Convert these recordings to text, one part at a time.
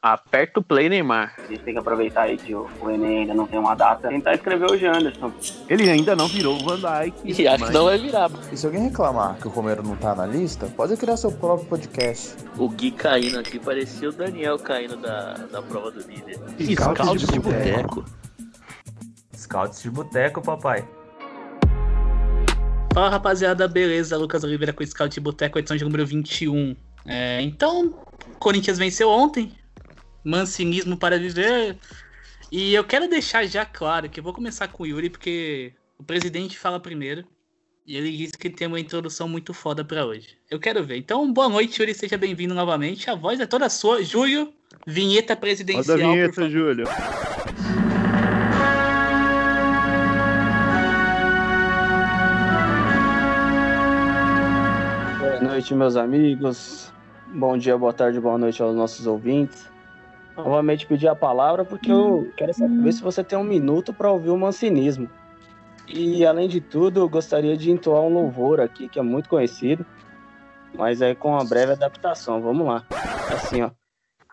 Aperta o play, Neymar. A gente tem que aproveitar aí que o, o Enem ainda não tem uma data. Tentar escrever o Janderson. Ele ainda não virou o Van Dyke. E acho que não vai virar. E se alguém reclamar que o Romero não tá na lista, pode criar seu próprio podcast. O Gui caindo aqui parecia o Daniel caindo da, da prova do líder. Scouts de boteco. Scouts de boteco, papai. Fala rapaziada, beleza? Lucas Oliveira com o Scout de Boteco, edição de número 21. É, então, Corinthians venceu ontem, mancinismo para viver. E eu quero deixar já claro que eu vou começar com o Yuri, porque o presidente fala primeiro. E ele disse que tem uma introdução muito foda para hoje. Eu quero ver. Então, boa noite, Yuri, seja bem-vindo novamente. A voz é toda sua. Júlio, vinheta presidencial. Roda a vinheta. Júlio. Boa noite, meus amigos. Bom dia, boa tarde, boa noite aos nossos ouvintes. Novamente pedir a palavra porque eu quero saber se você tem um minuto para ouvir o mancinismo. E além de tudo, eu gostaria de entoar um louvor aqui que é muito conhecido, mas é com uma breve adaptação. Vamos lá. Assim, ó.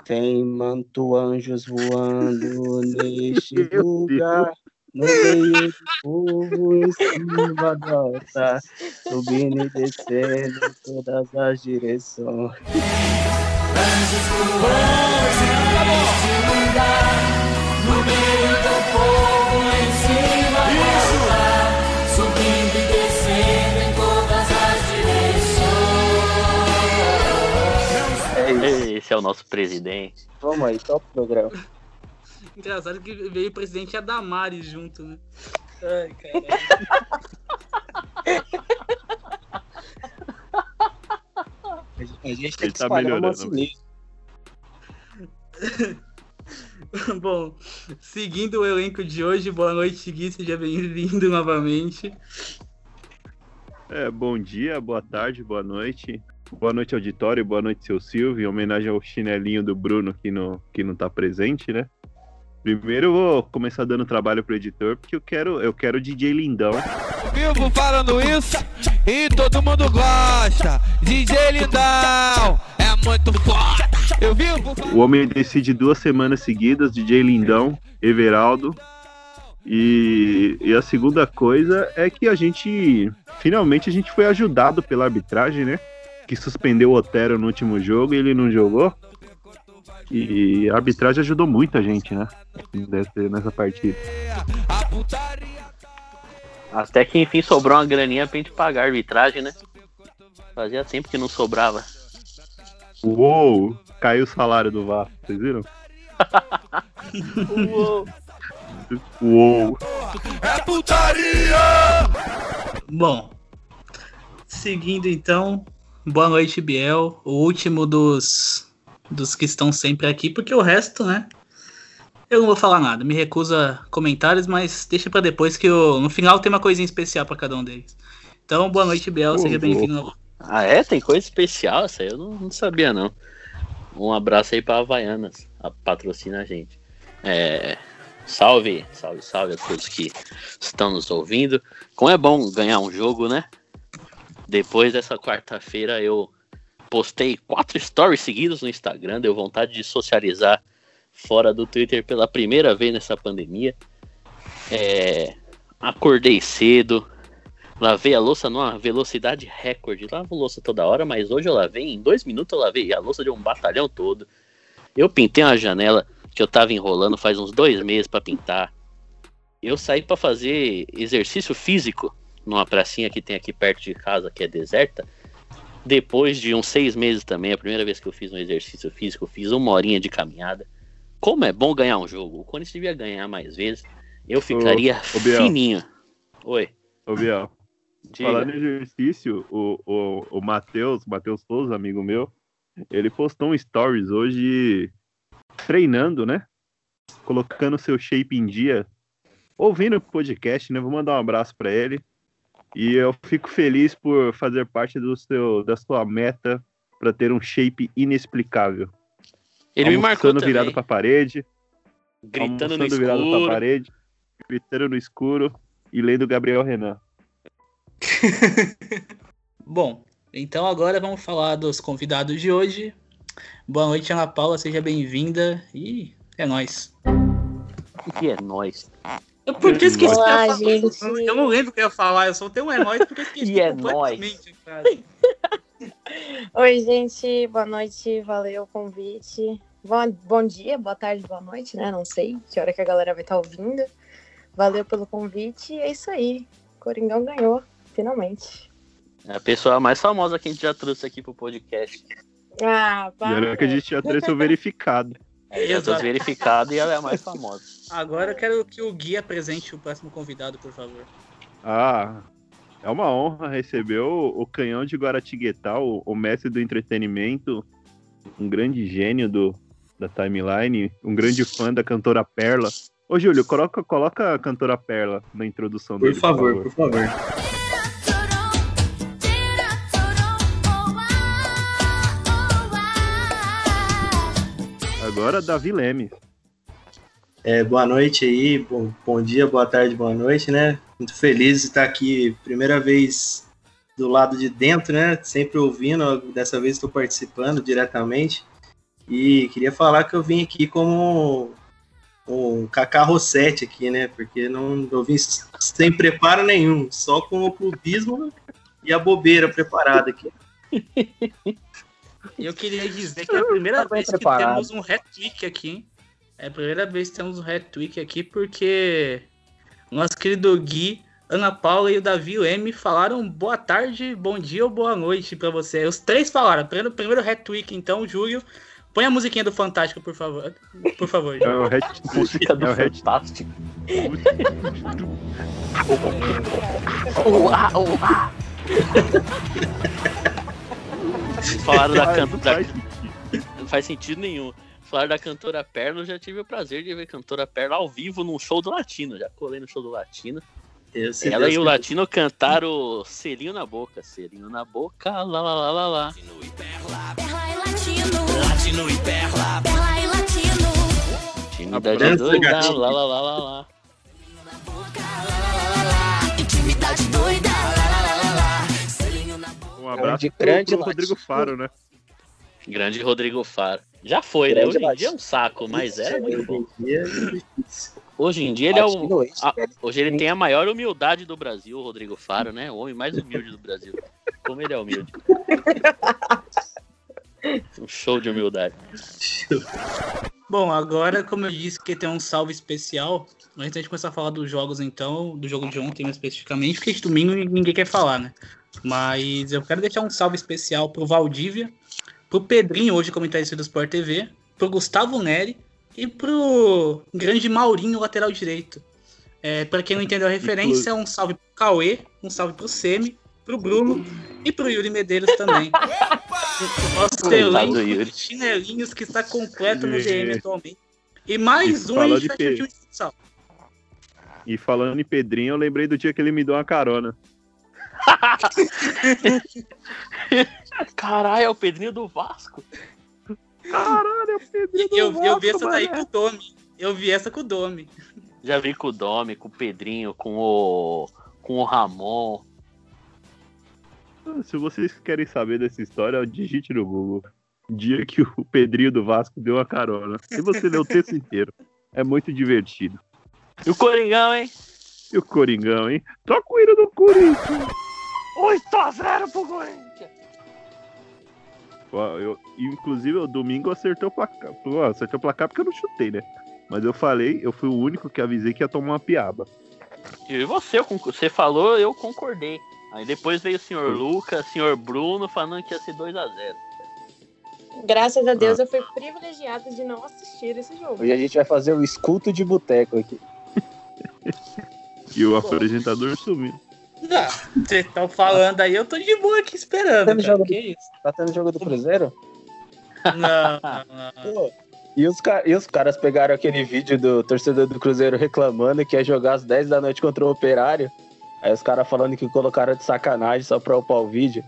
Tem manto anjos voando neste lugar. No meio do povo em cima do altar, subindo e descendo em todas as direções. É isso. Esse é o nosso presidente. Vamos aí, top programa. Engraçado que veio o presidente Adamares junto, né? Ai, caralho. A gente Ele tá melhorando. mancinismo. Bom, seguindo o elenco de hoje, boa noite, Gui, seja bem-vindo novamente. É, bom dia, boa tarde, boa noite. Boa noite, auditório, boa noite, seu Silvio. Em homenagem ao chinelinho do Bruno que não, que não tá presente, né? Primeiro eu vou começar dando trabalho pro editor, porque eu quero, eu quero DJ Lindão. vivo falando isso e todo mundo gosta. DJ Lindão é muito foda. Eu vivo O homem decide duas semanas seguidas, DJ Lindão, Everaldo. E, e a segunda coisa é que a gente, finalmente, a gente foi ajudado pela arbitragem, né? Que suspendeu o Otero no último jogo e ele não jogou. E a arbitragem ajudou muito a gente, né? Nessa, nessa partida. a putaria. Até que enfim sobrou uma graninha pra gente pagar a arbitragem, né? Fazia tempo que não sobrava. Uou! Caiu o salário do Vasco, vocês viram? Uou! É putaria. Bom, seguindo então, boa noite, Biel, o último dos, dos que estão sempre aqui, porque o resto, né? Eu não vou falar nada, me recuso a comentários, mas deixa pra depois que eu, no final tem uma coisinha especial pra cada um deles. Então, boa noite, Biel, seja bem-vindo. Ah, é? Tem coisa especial? Essa aí eu não, não sabia, não. Um abraço aí pra Havaianas, a patrocina a gente. É, salve, salve, salve a todos que estão nos ouvindo. Como é bom ganhar um jogo, né? Depois dessa quarta-feira eu postei quatro stories seguidos no Instagram, deu vontade de socializar fora do Twitter pela primeira vez nessa pandemia. É, acordei cedo, lavei a louça numa velocidade recorde. Lavo louça toda hora, mas hoje eu lavei em dois minutos eu lavei a louça de um batalhão todo. Eu pintei uma janela que eu tava enrolando faz uns dois meses pra pintar. Eu saí pra fazer exercício físico numa pracinha que tem aqui perto de casa, que é deserta. Depois de uns seis meses também, a primeira vez que eu fiz um exercício físico, eu fiz uma horinha de caminhada. Como é bom ganhar um jogo. O Corinthians devia ganhar mais vezes. Eu ficaria ô, Biel. fininho. Oi. Ô, Biel, diga. falando em exercício, o, o, o Matheus, Matheus Souza, amigo meu, ele postou um stories hoje treinando, né? Colocando seu shape em dia, ouvindo o podcast, né? Vou mandar um abraço pra ele. E eu fico feliz por fazer parte do seu, da sua meta para ter um shape inexplicável. Ele me marcou também, virado pra parede, gritando no almoçando virado pra escuro. parede, gritando no escuro e lendo Gabriel Renan. Bom, então agora vamos falar dos convidados de hoje. Boa noite, Ana Paula, seja bem-vinda. E é nóis. O que é nós? Eu, por que eu esqueci Olá, eu gente. Eu não lembro o que eu ia falar, eu só tenho um é nóis porque esqueci E é completamente. Oi, gente, boa noite, valeu o convite. Bom, bom dia, boa tarde, boa noite, né? Não sei que hora que a galera vai estar ouvindo. Valeu pelo convite e é isso aí. Coringão ganhou, finalmente. É a pessoa mais famosa que a gente já trouxe aqui pro podcast. Ah, E olha que a gente já trouxe o verificado. É, já trouxe verificado e ela é a mais famosa. Agora eu quero que o Gui apresente o próximo convidado, por favor. Ah, é uma honra receber o, o canhão de Guaratinguetá, o, o mestre do entretenimento, um grande gênio do, da timeline, um grande fã da cantora Perla. Ô, Júlio, coloca, coloca a cantora Perla na introdução Por dele, favor, por favor. Agora, Davi Leme. É, boa noite aí, bom, bom dia, boa tarde, boa noite, né? Muito feliz de estar aqui, primeira vez do lado de dentro, né? Sempre ouvindo, dessa vez estou participando diretamente. E queria falar que eu vim aqui como um Rossetti aqui, né? Porque não eu vim sem preparo nenhum, só com o clubismo e a bobeira preparada aqui. Eu queria dizer que é a primeira Tá vez que preparado. temos um hat-trick aqui, hein? É a primeira vez que temos um hat-trick aqui, porque nosso querido Gui, Ana Paula e o Davi M falaram boa tarde, bom dia ou boa noite pra você. Os três falaram. Primeiro, primeiro hat-trick, então, Júlio. Põe a musiquinha do Fantástico, por favor. Por favor, É o hat- Música do é Fantástico. Uá, uá. Falaram da cantora. faz Não faz sentido nenhum. Falaram da cantora Perla, eu já tive o prazer de ver cantora Perla ao vivo num show do Latino. Já colei no show do Latino. Eu, se Ela Deus e o. Latino cantaram selinho na boca. Selinho na boca, lá lá lá lá lá. Perla e latino. Latino e perla. Perla e latino. Intimidade doida, lá lá lá lá lá. Boca, lá, lá, lá, lá, lá. Intimidade doida. Lá, lá, lá, lá, lá. Selinho na boca. Um abraço de pro, grande pro Rodrigo latino. Faro, né? Grande Rodrigo Faro. Já foi, né? Hoje em dia é um saco, mas era muito bom. Hoje em dia é. Hoje em dia ele é o. A- velho. Hoje ele tem a maior humildade do Brasil, o Rodrigo Faro, né? O homem mais humilde do Brasil. Como ele é humilde. Um show de humildade. Bom, agora, como eu disse que tem um salve especial, antes da gente começar a falar dos jogos, então, do jogo de ontem mais especificamente, porque de domingo ninguém quer falar, né? Mas eu quero deixar um salve especial pro Valdívia, pro Pedrinho, hoje comentarista do Sport TV, pro Gustavo Neri e pro grande Maurinho, lateral direito. É, para quem não entendeu a referência, um salve pro Cauê, um salve pro Semi, pro Bruno e pro Yuri Medeiros também. O Nosso elenco de chinelinhos que está completo no. DM atualmente. E mais E um fala a gente de vai P. ter um futsal. E falando em Pedrinho, eu lembrei do dia que ele me deu uma carona. Caralho, é o Pedrinho do Vasco. Caralho, é o Pedrinho do Eu, eu vi Vasco, essa daí mané. com o Domi. Eu vi essa com o Domi. Já vi com o Domi, com o Pedrinho, com o. com o Ramon. Se vocês querem saber dessa história, digite no Google. Dia que o Pedrinho do Vasco deu uma carona. E você lê o texto inteiro. É muito divertido. E o Coringão, hein? E o Coringão, hein? Toca o hino do Corinthians. 8x0 pro Corinthians. Pô, eu, inclusive, o domingo acertou o placar. Pô, acertou o placar porque eu não chutei, né? Mas eu falei, eu fui o único que avisei que ia tomar uma piaba. E você, eu você falou, eu concordei. Aí depois veio o senhor Lucas, o senhor Bruno falando que ia ser 2x0. Graças a Ah. Deus eu fui privilegiada de não assistir esse jogo. Hoje a gente vai fazer o escuto de boteco aqui. E o apresentador sumiu. Não, vocês estão falando aí, eu tô de boa aqui esperando. Tendo Cara. jogo Que isso? Tá tendo jogo do Cruzeiro? Não, não, não. Pô, E os, e os caras pegaram aquele vídeo do torcedor do Cruzeiro reclamando que ia jogar às 10 da noite contra o Operário. Aí os caras falando que colocaram de sacanagem só pra upar o vídeo.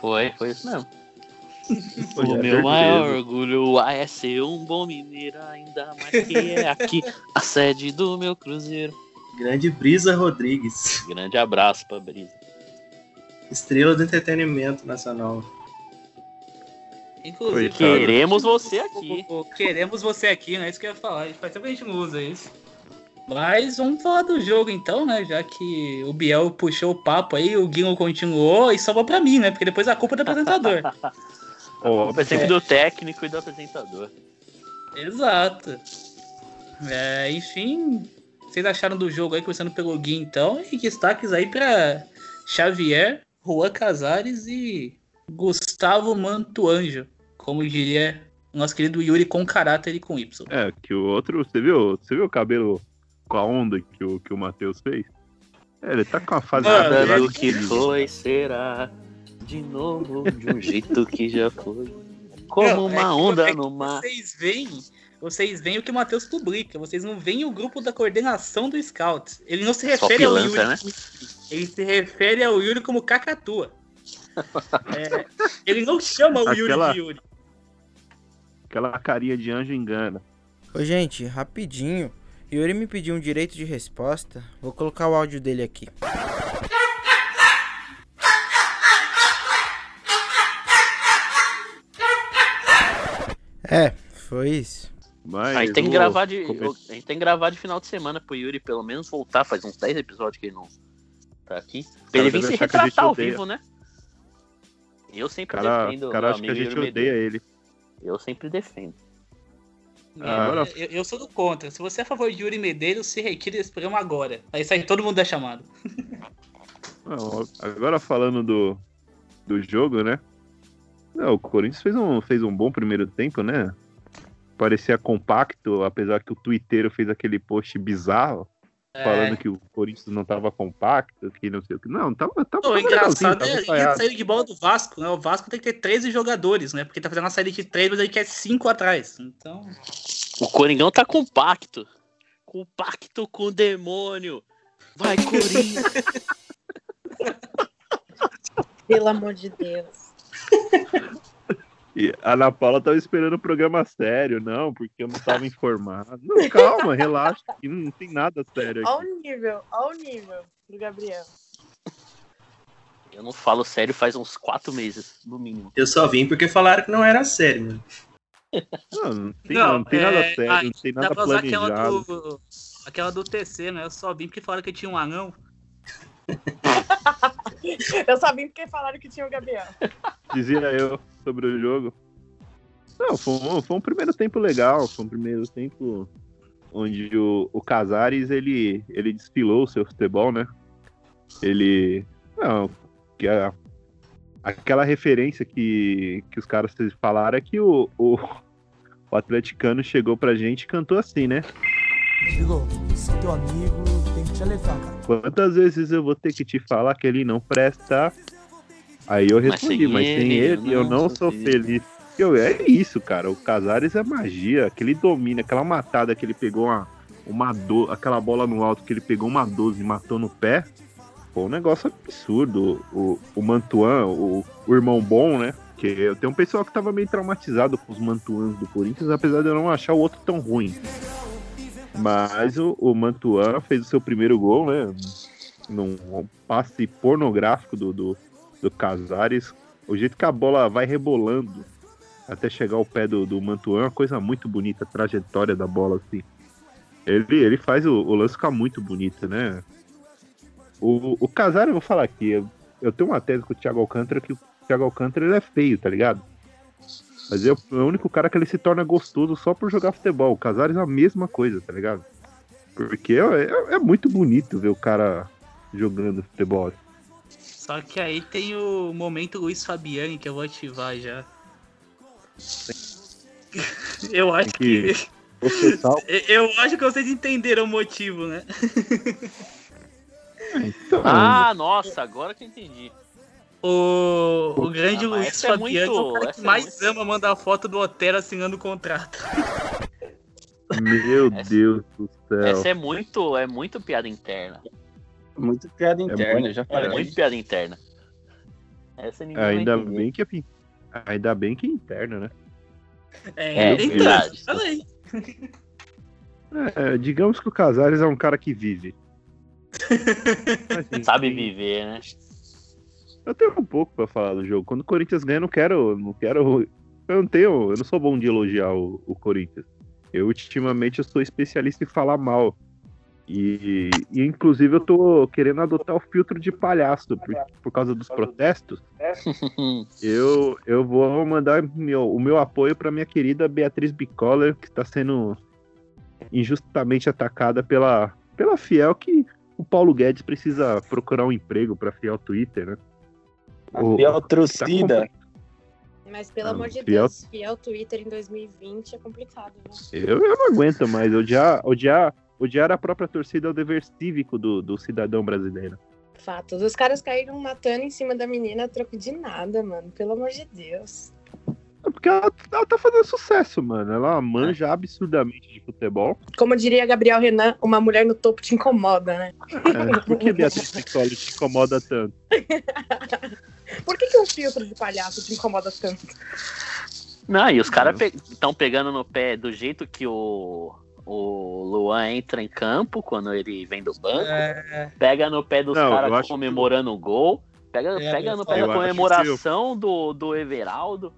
Foi, foi isso mesmo. O é meu certeza. maior orgulho é ser um bom mineiro, ainda mais que é aqui a sede do meu Cruzeiro. Grande Brisa Rodrigues, Grande abraço pra Brisa. estrela do entretenimento nacional. Inclusive, Coitado. Queremos você aqui. queremos você aqui, né? Isso que eu ia falar. Faz tempo que a gente não usa isso. Mas vamos falar do jogo então, né? Já que o Biel puxou o papo aí, o Guilherme continuou e sobrou pra mim, né? Porque depois a culpa é do apresentador. Ó, É sempre do técnico e do apresentador. Exato. É, enfim, vocês acharam do jogo aí, começando pelo Gui então, e destaques aí pra Xavier, Juan Casares e Gustavo Mantuanjo, como diria o nosso querido Yuri com caráter e com Y. É, que o outro, você viu, você viu o cabelo com a onda que o, que o Matheus fez? É, ele tá com a fase nada do que foi será de novo, de um jeito que já foi. Como Não, é uma onda é que no mar. Vocês veem, vocês veem o que o Matheus publica, vocês não veem o grupo da coordenação do Scouts. Ele não se refere ao Yuri, né? ele se refere ao Yuri como cacatua. É, ele não chama o Yuri Aquela- de Yuri. Aquela carinha de anjo engana. Ô, gente, rapidinho. Yuri me pediu um direito de resposta. Vou colocar o áudio dele aqui. É, foi isso. Mas A gente tem que gravar de. come- A gente tem que gravar de final de semana pro Yuri pelo menos voltar. Faz uns 10 episódios que ele não tá aqui. Pra ele vir se retratar ao odeia. vivo, né? Eu sempre cara, defendo. o cara acha que a gente Yuri odeia ele. Eu sempre defendo. É, Agora- eu, eu sou do contra. Se você é a favor de Yuri Medeiros, se retire desse programa agora. Aí sai todo mundo da chamada. Não, agora falando do, do jogo, né? Não, o Corinthians fez um, fez um bom primeiro tempo, né? Parecia compacto, apesar que o Twitter fez aquele post bizarro É. falando que o Corinthians não tava compacto, que não sei o que. Não, tava, tava, Não, o tava engraçado é tava a ensaiado. saída de bola do Vasco, né? O Vasco tem que ter 13 jogadores, né? Porque tá fazendo uma saída de 3, mas ele quer 5 atrás. Então. O Coringão tá compacto. Compacto com o demônio. Vai, Corinthians. Pelo amor de Deus. E a Ana Paula tava esperando o programa sério, não, porque eu não tava informado. Não, calma, relaxa, que não tem nada sério aqui. Olha o nível, olha o nível do Gabriel. Eu não falo sério faz uns 4 meses, no mínimo. Eu só vim porque falaram que não era sério, mano. Não, não tem, não, tem nada é, sério, ah, não tem nada usar aquela planejado. do, aquela do TC, né? Eu só vim porque falaram que tinha um anão. Eu vim porque falaram que tinha o Gabriel. Dizia eu sobre o jogo. Não, foi um, foi um primeiro tempo legal, foi um primeiro tempo onde o, o Casares ele, ele desfilou o seu futebol, né? Ele. Não, que a, aquela referência que, que os caras falaram é que o, o, o atleticano chegou pra gente e cantou assim, né? Digo, se teu amigo tem que te levar, cara. Quantas vezes eu vou ter que te falar que ele não presta? Aí eu Mas respondi, sem mas sem ele, ele eu não sou feliz. feliz. Eu, é isso, cara. O Casares é magia. Aquele domina, aquela matada que ele pegou uma, uma do, aquela bola no alto que ele pegou uma 12 e matou no pé. Foi um negócio absurdo. O, o Mantuan, o, o irmão bom, né? Que eu tenho um pessoal que tava meio traumatizado com os Mantuans do Corinthians, apesar de eu não achar o outro tão ruim. Mas o, o Mantuan fez o seu primeiro gol, né? Num passe pornográfico do, do, do Casares. O jeito que a bola vai rebolando até chegar ao pé do, do Mantuan uma coisa muito bonita, a trajetória da bola, assim. Ele, ele faz o, o lance ficar muito bonito, né? O, o Casares, eu vou falar aqui, eu, eu tenho uma tese com o Thiago Alcântara que o Thiago Alcântara ele é feio, tá ligado? Mas é o, único cara que ele se torna gostoso só por jogar futebol. O Casares é a mesma coisa, tá ligado? Porque é, é- é muito bonito ver o cara jogando futebol. Só que aí tem o momento Luiz Fabiani que eu vou ativar já. Eu acho que que. Eu acho que vocês entenderam o motivo, né? Então, Ah, nossa, agora que eu entendi. O, o grande Ah, Luiz essa é Fabiani é o muito- cara que é mais ama mandar foto do Otero assinando o contrato. Meu Deus do céu. Essa é muito, é muito piada interna. Muito piada interna, muito- já É falei. muito piada interna. Essa ninguém Ainda bem que é ainda bem que é interno, né? É, É, verdade. falei. É, digamos que o Casares é um cara que vive. Assim, Sabe viver, né? Eu tenho um pouco pra falar do jogo. Quando o Corinthians ganha, eu não quero, não quero eu não tenho. Eu não sou bom de elogiar o, o Corinthians. Eu, ultimamente, eu sou especialista em falar mal. E, e, inclusive, eu tô querendo adotar o filtro de palhaço por, por causa dos protestos. Eu, eu vou mandar meu, o meu apoio para minha querida Beatriz Bicoller, que está sendo injustamente atacada pela, pela Fiel, que o Paulo Guedes precisa procurar um emprego para Fiel Twitter, né? A Fiel trucida. Tá Mas pelo Ah, amor de fiel- Deus, fiel Twitter em 2020 é complicado, né? Eu, eu não aguento mais. Odiar, odiar, odiar a própria torcida é o dever cívico do, do cidadão brasileiro. Fatos. Os caras caíram matando em cima da menina a troco de nada, mano. Pelo amor de Deus. É Porque ela, ela tá fazendo sucesso, mano. Ela manja absurdamente de futebol. Como diria Gabriel Renan, uma mulher no topo te incomoda, né? É, por que Beatriz Piccoli te incomoda tanto? Por que, que um filtro de palhaço te incomoda tanto? Não, e os caras estão pegando no pé do jeito que o, o Luan entra em campo quando ele vem do banco. É, Pega no pé dos eu caras comemorando o gol. Pega, É, pega no eu pé da comemoração do, do Everaldo.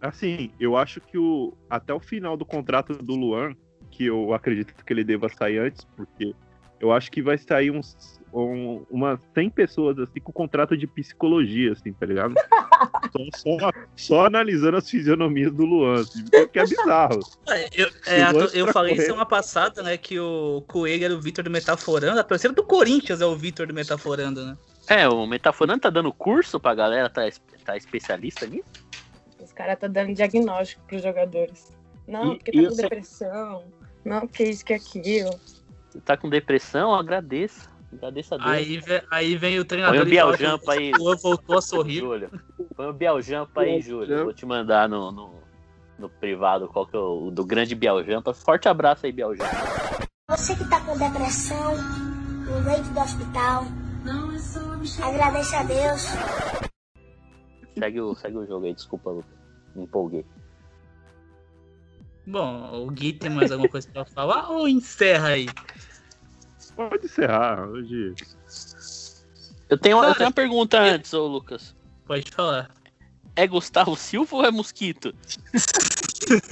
Assim, eu acho que o até o final do contrato do Luan, que eu acredito que ele deva sair antes, porque eu acho que vai sair uns um, umas 100 pessoas assim com contrato de psicologia, assim, tá ligado? só, só, só analisando as fisionomias do Luan, assim, porque é bizarro. eu, é, Luan eu pra falei correr- semana passada, né, que o Coelho era o Vitor do Metaforando. A torcida do Corinthians é o Vitor do Metaforando, né? É, o Metaforando tá dando curso pra galera, tá, tá especialista nisso. Os caras tá dando diagnóstico pros jogadores. Não, E- porque tá com depressão. Não, porque isso, que aquilo. Tá com depressão, agradeça. Agradeça a Deus. Aí, aí vem o treinador Põe o que Bialjampa aí. o Luan voltou a sorrir. Júlio. Põe o Bialjampa aí, Júlio. Eu Vou te mandar no, no, no privado qual que é o, do grande Bialjampa. Forte abraço aí, Bialjampa. Você que tá com depressão, no leito do hospital, agradeça a Deus. Segue o, segue o jogo aí, desculpa, Lucas. Me empolguei. Bom, o Gui tem mais alguma coisa pra falar ou encerra aí? Pode encerrar hoje. Eu tenho, eu Cara, tenho uma pergunta antes, ô Lucas. Pode falar. É Gustavo Silva ou é Mosquito?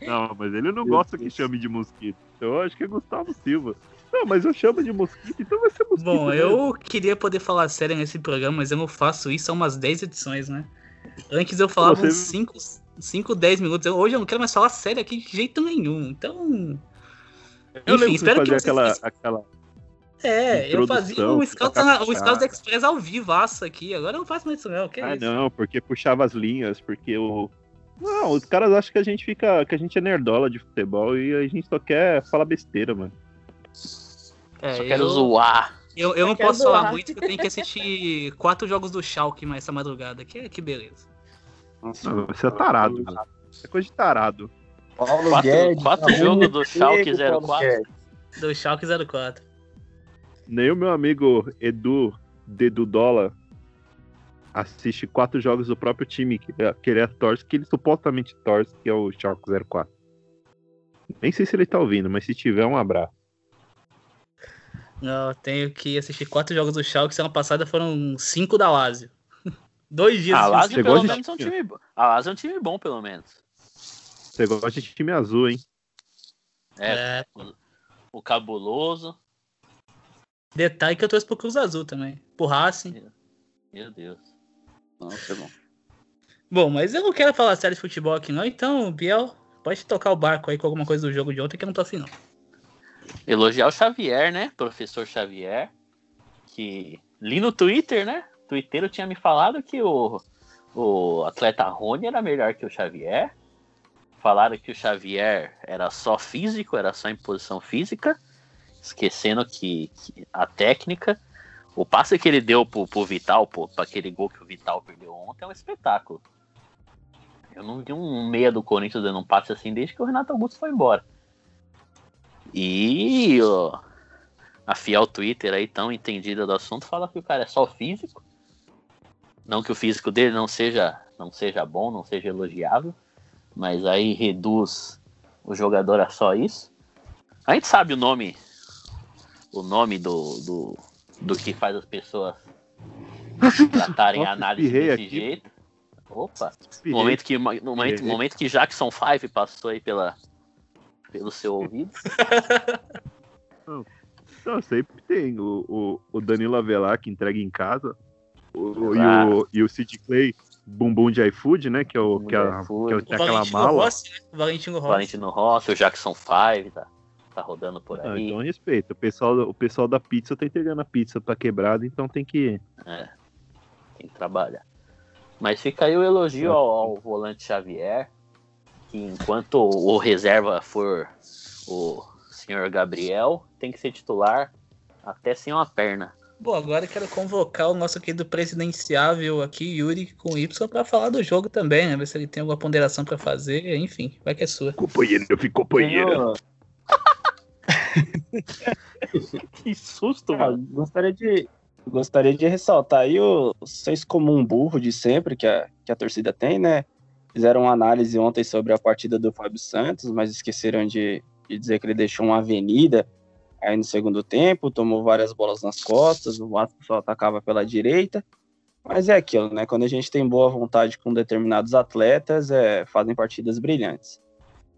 Não, mas ele não gosta que chame de mosquito. Então eu acho que é Gustavo Silva. Não, mas eu chamo de mosquito, então vai ser mosquito. Bom, mesmo. eu queria poder falar sério nesse programa, mas eu não faço isso há umas 10 edições, né? Antes eu falava Você- uns 5, 5, 10 minutos. Eu- hoje eu não quero mais falar sério aqui de jeito nenhum. Então. Eu Enfim, espero que fazer vocês. aquela, aquela. É, eu fazia o Scouts, o Scouts. Express ao vivaço aqui. Agora eu não faço mais isso, não. Que Ah, isso? não, porque puxava as linhas, porque o. Não, os caras acham que a gente fica. que a gente é nerdola de futebol e a gente só quer falar besteira, mano. É, Só quero eu- zoar. Eu, eu não posso zoar. falar muito, porque eu tenho que assistir quatro jogos do Schalke mais essa madrugada. Que, que beleza. Não, você é tarado. mano. É coisa de tarado. Paulo Quatro- Guedes. quatro jogos do Schalke emprego, Paulo 04. Guedes. Do Schalke 04. Nem o meu amigo Edu, Dedu Dola, assiste quatro jogos do próprio time que, que ele é torce, que ele supostamente torce, que é o Schalke 04. Nem sei se ele tá ouvindo, mas se tiver, um abraço. Não, eu tenho que assistir quatro jogos do Schalke. Semana passada foram cinco da Lazio. Dois dias. A Lazio, pelo menos, é um time bom. A Lazio é um time bom, pelo menos. Você gosta de time azul, hein? É, É, o, cabuloso. detalhe que eu trouxe pro Cruz Azul também. Pro Racing. Meu Deus. Nossa, bom. Bom, mas eu não quero falar sério de futebol aqui não, então, Biel, pode tocar o barco aí com alguma coisa do jogo de ontem que eu não tô afim não. Elogiar o Xavier, né? Professor Xavier. Que li no Twitter, né? O Twitter tinha me falado que o, o atleta Rony era melhor que o Xavier. Falaram que o Xavier era só físico, era só em posição física. Esquecendo que, que a técnica. O passe que ele deu pro, pro Vital, pô, pra aquele gol que o Vital perdeu ontem, é um espetáculo. Eu não vi um meia do Corinthians dando um passe assim desde que o Renato Augusto foi embora. E ó, a fiel Twitter aí, tão entendida do assunto, fala que o cara é só físico. Não que o físico dele não seja, não seja bom, não seja elogiável, mas aí reduz o jogador a só isso. A gente sabe o nome, o nome do, do, do que faz as pessoas tratarem a análise desse aqui. jeito. Opa, Espirrei. momento que, no momento, momento que Jackson 5 passou aí pela, pelo seu ouvido. Não, sempre tem. O, o, o Danilo Avelar, que entrega em casa. O, e, o, e o Sid Clay, bumbum de iFood, né? Que é, o, que é, a- que é o- O tem aquela Valentino mala. Rossi, né? O Valentino Rossi. Valentino Rossi, o Jackson 5 tá, tá rodando por Ah, aí. então respeita. O pessoal, o pessoal da pizza tá entregando a pizza pra quebrada, então tem que. É, tem que trabalhar. Mas fica aí o elogio ao, ao volante Xavier, que enquanto o reserva for o senhor Gabriel, tem que ser titular até sem uma perna. Bom, agora eu quero convocar o nosso querido presidenciável aqui, Yuri, com Y, pra falar do jogo também, né? Ver se ele tem alguma ponderação pra fazer, enfim, vai que é sua. Companheiro, eu fico companheiro. que susto, Ah, gostaria de gostaria de ressaltar aí o senso comum burro de sempre que a, que a torcida tem, né? Fizeram uma análise ontem sobre a partida do Fábio Santos, mas esqueceram de, de dizer que ele deixou uma avenida aí no segundo tempo, tomou várias bolas nas costas, o Vasco só atacava pela direita. Mas é aquilo, né? Quando a gente tem boa vontade com determinados atletas, é, fazem partidas brilhantes.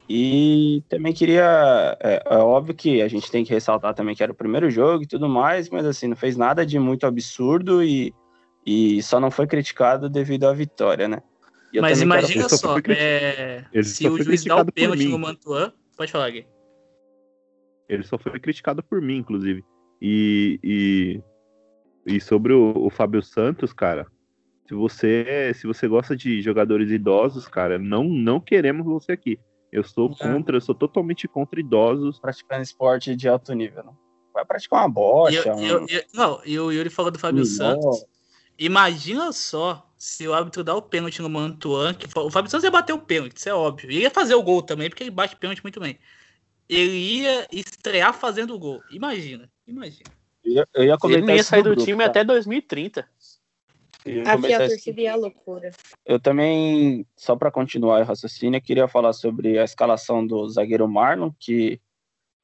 E também queria. É, é óbvio que a gente tem que ressaltar também que era o primeiro jogo e tudo mais, mas assim, não fez nada de muito absurdo e, e só não foi criticado devido à vitória, né? E Mas quero- imagina Ele só só, foi criti- é, se só o juiz dá o pênalti no Mantuan. Pode falar, Gui. Ele só foi criticado por mim, inclusive. E, e, e sobre o, o Fábio Santos, cara, se você se você gosta de jogadores idosos, cara, não não queremos você aqui. Eu sou contra, eu sou totalmente contra idosos. Praticando esporte de alto nível, né? Vai praticar uma bocha, eu- um... eu- eu- não, e o Yuri falou do Fábio Santos. Imagina só se o árbitro dá o pênalti no Mantuan, que o Fábio Santos ia bater o pênalti, isso é óbvio. E ia fazer o gol também, porque ele bate pênalti muito bem. Ele ia estrear fazendo o gol. Imagina, imagina. Eu ia- eu ia Ele comentar não ia sair do grupo, time tá? até 2030. Eu ia Aqui a torcida ia à loucura. Eu também, só para continuar o raciocínio, eu queria falar sobre a escalação do zagueiro Marlon, que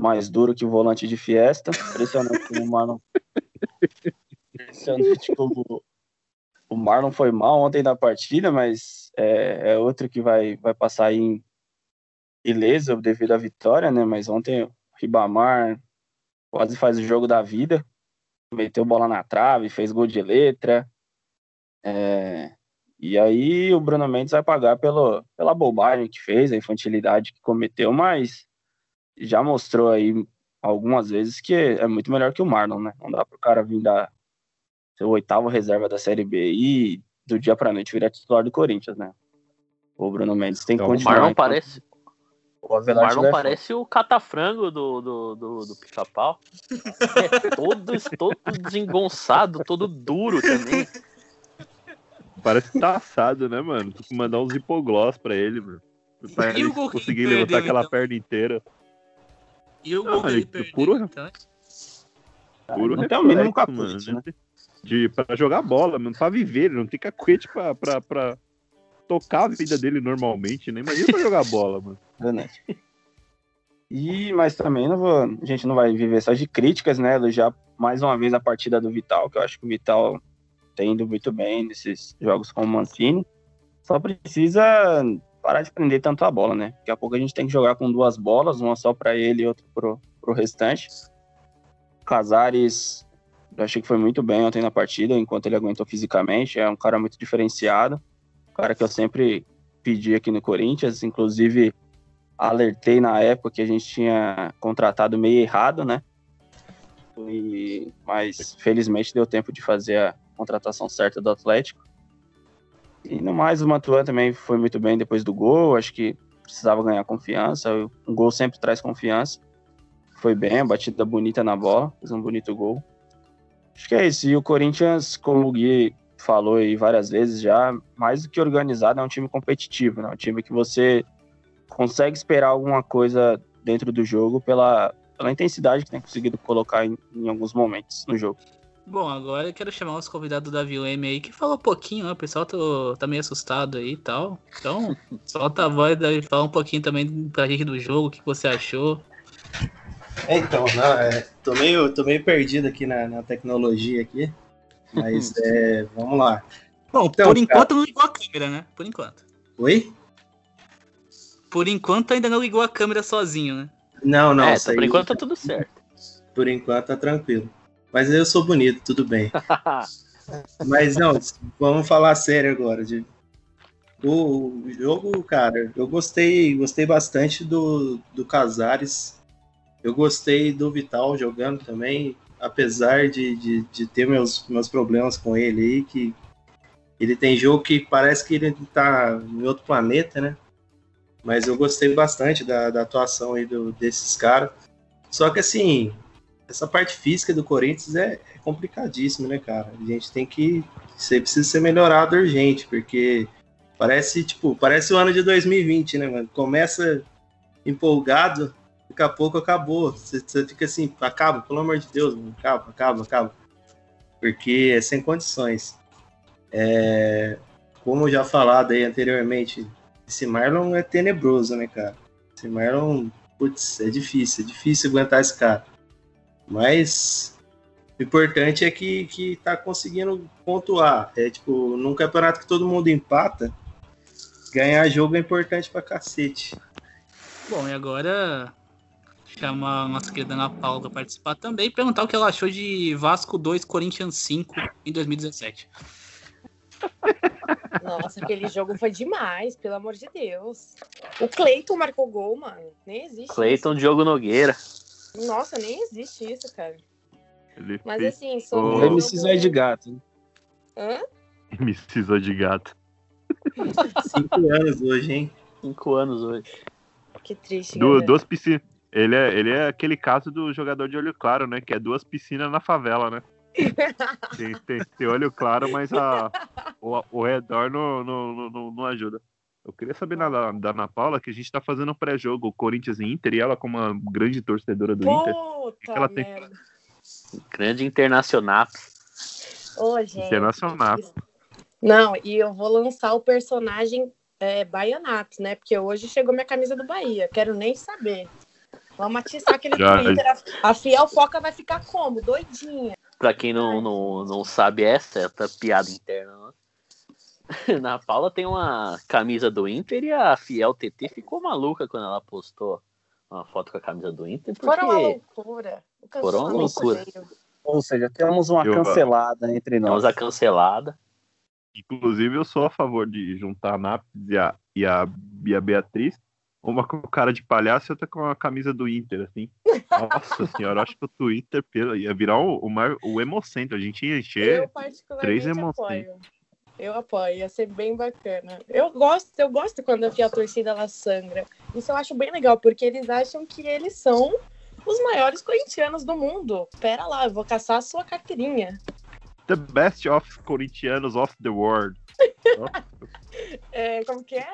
mais duro que o volante de Fiesta. Impressionante como o Marlon. Impressionante como o Marlon foi mal ontem na partida, mas é, é outro que vai, vai passar aí em ileso devido à vitória, né? Mas ontem o Ribamar quase faz o jogo da vida. Meteu bola na trave, fez gol de letra. É, e aí o Bruno Mendes vai pagar pelo, pela bobagem que fez, a infantilidade que cometeu, mas já mostrou aí algumas vezes que é muito melhor que o Marlon, né? Não dá pro cara vir da ser o oitavo reserva da Série B e do dia pra noite virar titular do Corinthians, né? O Bruno Mendes tem que Então, o continuar. Marlon enquanto parece, O o Avelar Marlon parece o catafrango do, do, do, do pica-pau. É todo, todo desengonçado, todo duro também. Parece que tá assado, né, mano? Tem que mandar uns hipoglós pra ele, mano. Pra E ele conseguir ele levantar perdeu, aquela então? perna inteira. E o gol ele perdeu, puro- então, Puro não tem o mínimo capricho, mano. De, pra jogar bola, mano, pra viver, ele não tem cacuete pra, pra, pra tocar a vida dele normalmente, né? Imagina pra jogar bola, mano. Verdade. E, mas também não vou, a gente não vai viver só de críticas, né? Elogiar mais uma vez a partida do Vital, que eu acho que o Vital tem indo muito bem nesses jogos com o Mancini. Só precisa parar de prender tanto a bola, né? Daqui a pouco a gente tem que jogar com duas bolas, uma só para ele e outra pro, pro restante. Casares, eu achei que foi muito bem ontem na partida, enquanto ele aguentou fisicamente. É um cara muito diferenciado. Um cara que eu sempre pedi aqui no Corinthians, inclusive alertei na época que a gente tinha contratado meio errado, né? E, mas felizmente deu tempo de fazer a contratação certa do Atlético. E no mais, o Mantuan também foi muito bem depois do gol. Acho que precisava ganhar confiança. Um gol sempre traz confiança. Foi bem, a batida bonita na bola, fez um bonito gol. Acho que é isso. E o Corinthians, como o Gui falou aí várias vezes já, mais do que organizado, é um time competitivo, né? Um time que você consegue esperar alguma coisa dentro do jogo pela, pela intensidade que tem conseguido colocar em, em alguns momentos no jogo. Bom, agora eu quero chamar os convidados da VM aí, que falou um pouquinho, né? O pessoal tá, tá meio assustado aí e tal. Então, solta a voz e fala um pouquinho também pra gente do jogo, o que você achou. É, Então, não, é, tô, meio, tô meio perdido aqui na, na tecnologia aqui. Mas é, vamos lá. Bom, Então, por cara- enquanto não ligou a câmera, né? Por enquanto. Oi? Por enquanto ainda não ligou a câmera sozinho, né? Não, não. é, tá, por enquanto tá tudo certo. Por enquanto tá tranquilo. Mas eu sou bonito, tudo bem. Mas não, vamos falar sério agora. De... O jogo, cara, eu gostei, gostei bastante do, do Casares. Eu gostei do Vital jogando também, apesar de, de, de ter meus, meus problemas com ele aí, que ele tem jogo que parece que ele tá em outro planeta, né? Mas eu gostei bastante da, da atuação aí do, desses caras. Só que assim, essa parte física do Corinthians é, é complicadíssima, né, cara? A gente tem que. Você precisa ser melhorado urgente, porque parece, tipo, parece o ano de 2020, né, mano? Começa empolgado, daqui a pouco acabou. Você, você fica assim, acaba, pelo amor de Deus, mano, acaba, acaba, acaba. Porque é sem condições. É, como já falado aí anteriormente, esse Marlon é tenebroso, né, cara? Esse Marlon, putz, é difícil, é difícil aguentar esse cara. Mas o importante é que, que tá conseguindo pontuar. É tipo, num campeonato que todo mundo empata, ganhar jogo é importante pra cacete. Bom, e agora chamar a nossa querida Ana Paula participar também e perguntar o que ela achou de Vasco 2, Corinthians 5 em 2017. Nossa, aquele jogo foi demais, pelo amor de Deus. O Cleiton marcou gol, mano. Nem existe. Cleiton Diogo Nogueira. Nossa, nem existe isso, cara. Ele Mas fez- assim, sobre o MC Zóio de gato. Hã? MC Zóio de gato. Cinco anos hoje, hein? Cinco anos hoje. Que triste, duas piscinas. Ele é, ele é aquele caso do jogador de olho claro, né? Que é duas piscinas na favela, né? Tem, tem, tem olho claro, mas a, o, o redor não, não, não- não, ajuda. Eu queria saber da, da Ana Paula que a gente tá fazendo um pré-jogo Corinthians e Inter e ela, como uma grande torcedora do Inter, o que, que ela tem merda. Grande internacional. Ô, gente. internacional? Não, e eu vou lançar o personagem é, Baianato, né? Porque hoje chegou minha camisa do Bahia. Quero nem saber. Vamos atiçar aquele Já- Twitter. A, a Fiel Foca vai ficar como? Doidinha. Pra quem não, não, não sabe essa, essa piada interna. né? Na Paula tem uma camisa do Inter e a Fiel TT ficou maluca quando ela postou uma foto com a camisa do Inter. Porque Foram uma loucura. Foram uma loucura. Ou seja, temos uma Eu- cancelada entre nós. temos a cancelada. Inclusive, eu sou a favor de juntar a Nápoles e a, e a, e a Beatriz, uma com cara de palhaço e outra com a camisa do Inter, assim. Nossa senhora, eu acho que o Twitter ia virar o, o, o Hemocentro. A gente ia encher três apoio. Eu apoio, ia ser bem bacana. Eu gosto, eu gosto quando a Fiel torcida ela sangra. Isso eu acho bem legal, porque eles acham que eles são os maiores corintianos do mundo. Pera lá, eu vou caçar a sua carteirinha. The best of Corinthians of the world. É, como que é?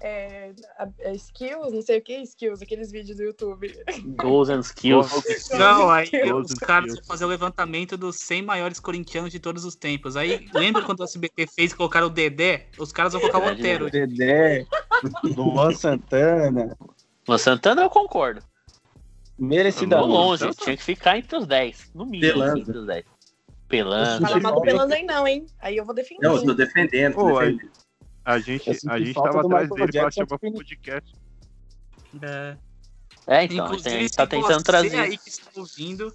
É, a- a skills, não sei o que, skills, aqueles vídeos do YouTube. Goals and skills. Não, aí Goals os caras fazer o levantamento dos 100 maiores corintianos de todos os tempos. Aí, lembra quando o SBT fez e colocaram o Dedé? Os caras vão colocar o Otero. Dedé, Luan Santana. Mas Santana eu concordo. Merecida. Ficou longe, tinha que ficar entre os 10. No mínimo, Pelanza. entre os 10. Pelanza. Fala mal do Pelanza aí não, hein? Aí eu vou defender. Não, eu tô defendendo, tô Pô, defendendo. A gente, a gente tava atrás dele pra Jackson chamar pro podcast. É. É, então, a Inclusive, gente tá tentando você trazer. aí que está ouvindo,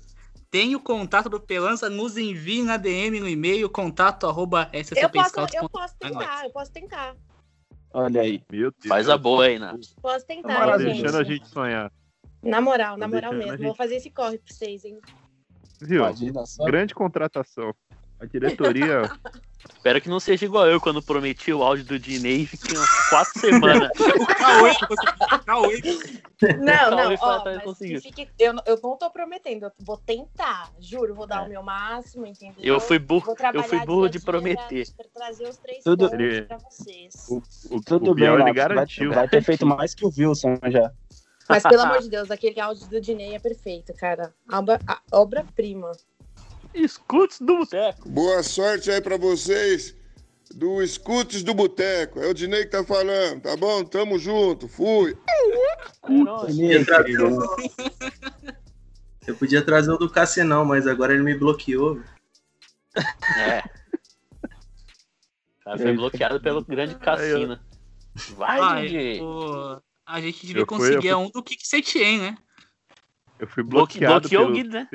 tem o contato do Pelanza, nos envie na DM no e-mail, contato arroba Eu posso, eu posso tentar, eu posso tentar. Olha aí. Meu Deus. Faz a boa aí, né? Posso Tá tentar, hein, deixando a gente. gente sonhar. Na moral, na Tá moral a mesmo. gente- Vou fazer esse corre pra vocês, hein? Viu? Imagina só. Grande contratação. A diretoria. Espero que não seja igual eu quando prometi o áudio do Dinei e fiquei umas quatro semanas. O Cauê, Cauê. Não, não, ó, mas fique- eu, eu não tô prometendo, eu vou tentar, juro, vou dar o meu máximo, entendeu? Eu fui burro, eu fui burro de prometer. Pra, pra trazer os três Tudo- pontos pra vocês. O, o, Tudo o bem, ele garantiu. Vai, vai ter feito mais que o Wilson já. Mas pelo amor de Deus, aquele áudio do Dinei é perfeito, cara. Obra-prima. Escutes do boteco. Boa sorte aí pra vocês do Escutes do Boteco. É o Dinei que tá falando, tá bom? Tamo junto, fui. O- Eu podia trazer o do Cassinão, mas agora ele me bloqueou. velho. É. O foi bloqueado pelo grande cassino. Vai, Ah, a gente devia Eu fui- conseguir eu fui- um do Kick Setien, né? Eu fui Bloque- bloqueado bloqueou o pelo Guido, né?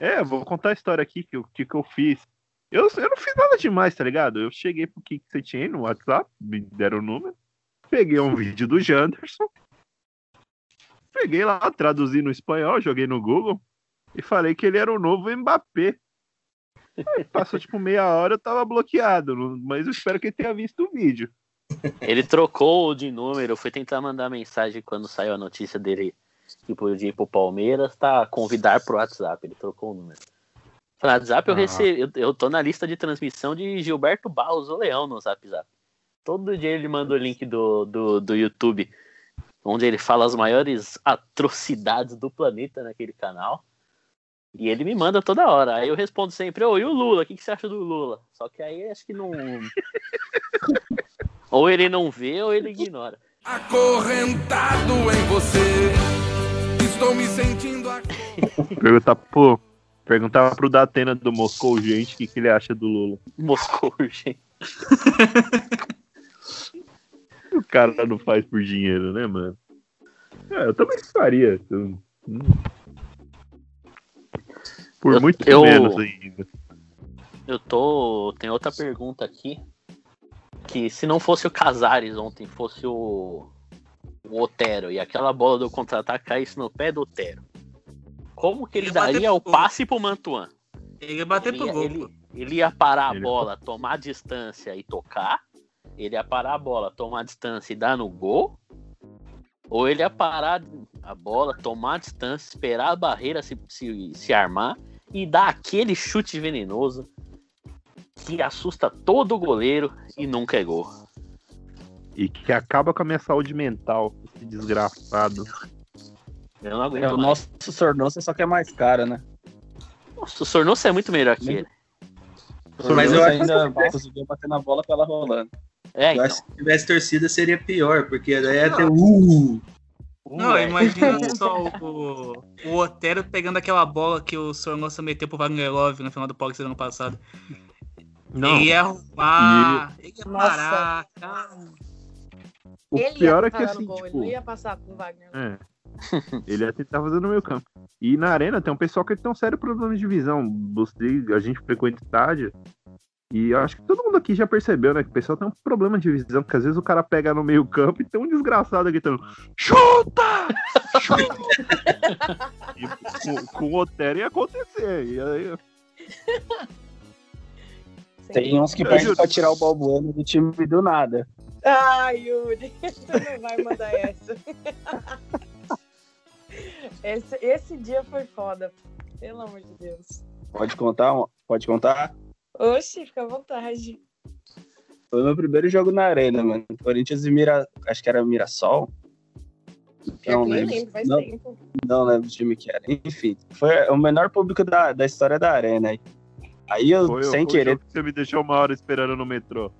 É, vou contar a história aqui que, que, que eu fiz. Eu, eu não fiz nada demais, tá ligado? Eu cheguei pro que você tinha no WhatsApp, me deram o número, peguei um vídeo do Janderson, peguei lá, traduzi no espanhol, joguei no Google e falei que ele era o novo Mbappé. Aí passou tipo meia hora, eu tava bloqueado, mas eu espero que ele tenha visto o vídeo. Ele trocou de número, foi tentar mandar mensagem quando saiu a notícia dele que podia ir pro Palmeiras, tá? Convidar pro WhatsApp. Ele trocou o número. No WhatsApp eu Ah. recebi. Eu, eu tô na lista de transmissão de Gilberto Barros, o Leão, no Zap Zap. Todo dia ele manda o link do, do, do YouTube, onde ele fala as maiores atrocidades do planeta naquele canal. E ele me manda toda hora. Aí eu respondo sempre, ô, e o Lula? O que, que você acha do Lula? Só que aí acho que não. ou ele não vê ou ele ignora. Acorrentado em você. Estou me sentindo aqui. Perguntar pro, perguntar pro Datena do Moscou, gente, o que, que ele acha do Lula. Moscou, gente. O cara não faz por dinheiro, né, mano? É, eu também faria. Eu- hum. Por Eu- muito eu- menos ainda. Eu tô. Tem outra pergunta aqui. Que se não fosse o Casares ontem, fosse o. O Otero e aquela bola do contra-ataque caísse no pé do Otero. Como que ele daria o passe pro Mantuan? Ele ia bater Ele pro ia, gol. ele- ele ia parar a bola, tomar a distância e tocar. Ele ia parar a bola, tomar a distância e dar no gol. Ou ele ia parar a bola, tomar a distância, esperar a barreira se, se, se armar e dar aquele chute venenoso que assusta todo o goleiro e nunca é gol. E que acaba com a minha saúde mental, esse desgraçado. Eu não aguento É, o mais. nosso Sornosa só que é mais cara, né? Nossa, o Sornosa é muito melhor que ele. Mas eu acho ainda que- conseguiu bater na bola com ela rolando. É, Eu então. acho que se tivesse torcida seria pior, porque daí ia ter uh, Não, é. imagina só o, o Otero pegando aquela bola que o Sornosa meteu pro Wagner Love no final do Paulista do ano passado. Não. Ele ia arrumar, ele ia parar, cara. O ele pior ia é que assim, gol, ele tipo, não ia passar pro Wagner. É. Ele ia tentar fazer no meio campo. E na arena tem um pessoal que tem um sério problema de visão. Você, a gente frequenta estádio. E eu acho que todo mundo aqui já percebeu, né? Que o pessoal tem um problema de visão, porque às vezes o cara pega no meio campo e tem um desgraçado gritando: Chuta! Chuta! e com, com o Otero ia acontecer. E aí, Tem uns que pedem juro. pra tirar o Balbuano do time do nada. Ai, Yuri, tu não vai mandar essa. esse, esse dia foi foda. Pelo amor de Deus. Pode contar? Pode contar? Oxi, fica à vontade. Foi meu primeiro jogo na arena, mano. Corinthians e Mira... Acho que era Mirassol. Não lembro. lembro, faz Não. tempo. Não lembro o time que era. Enfim, foi o menor público da, da história da arena. aí. Aí eu, foi, sem foi querer, que você me deixou uma hora esperando no metrô.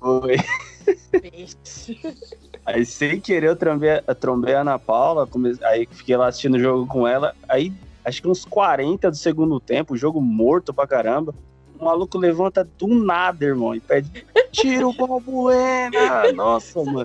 foi. Aí sem querer eu trombei, eu trombei a Ana Paula, come- aí fiquei lá assistindo o jogo com ela. Aí acho que uns 40 do segundo tempo, jogo morto pra caramba. O maluco levanta do nada, irmão, e pede: tira o Balbuena! Nossa, mano.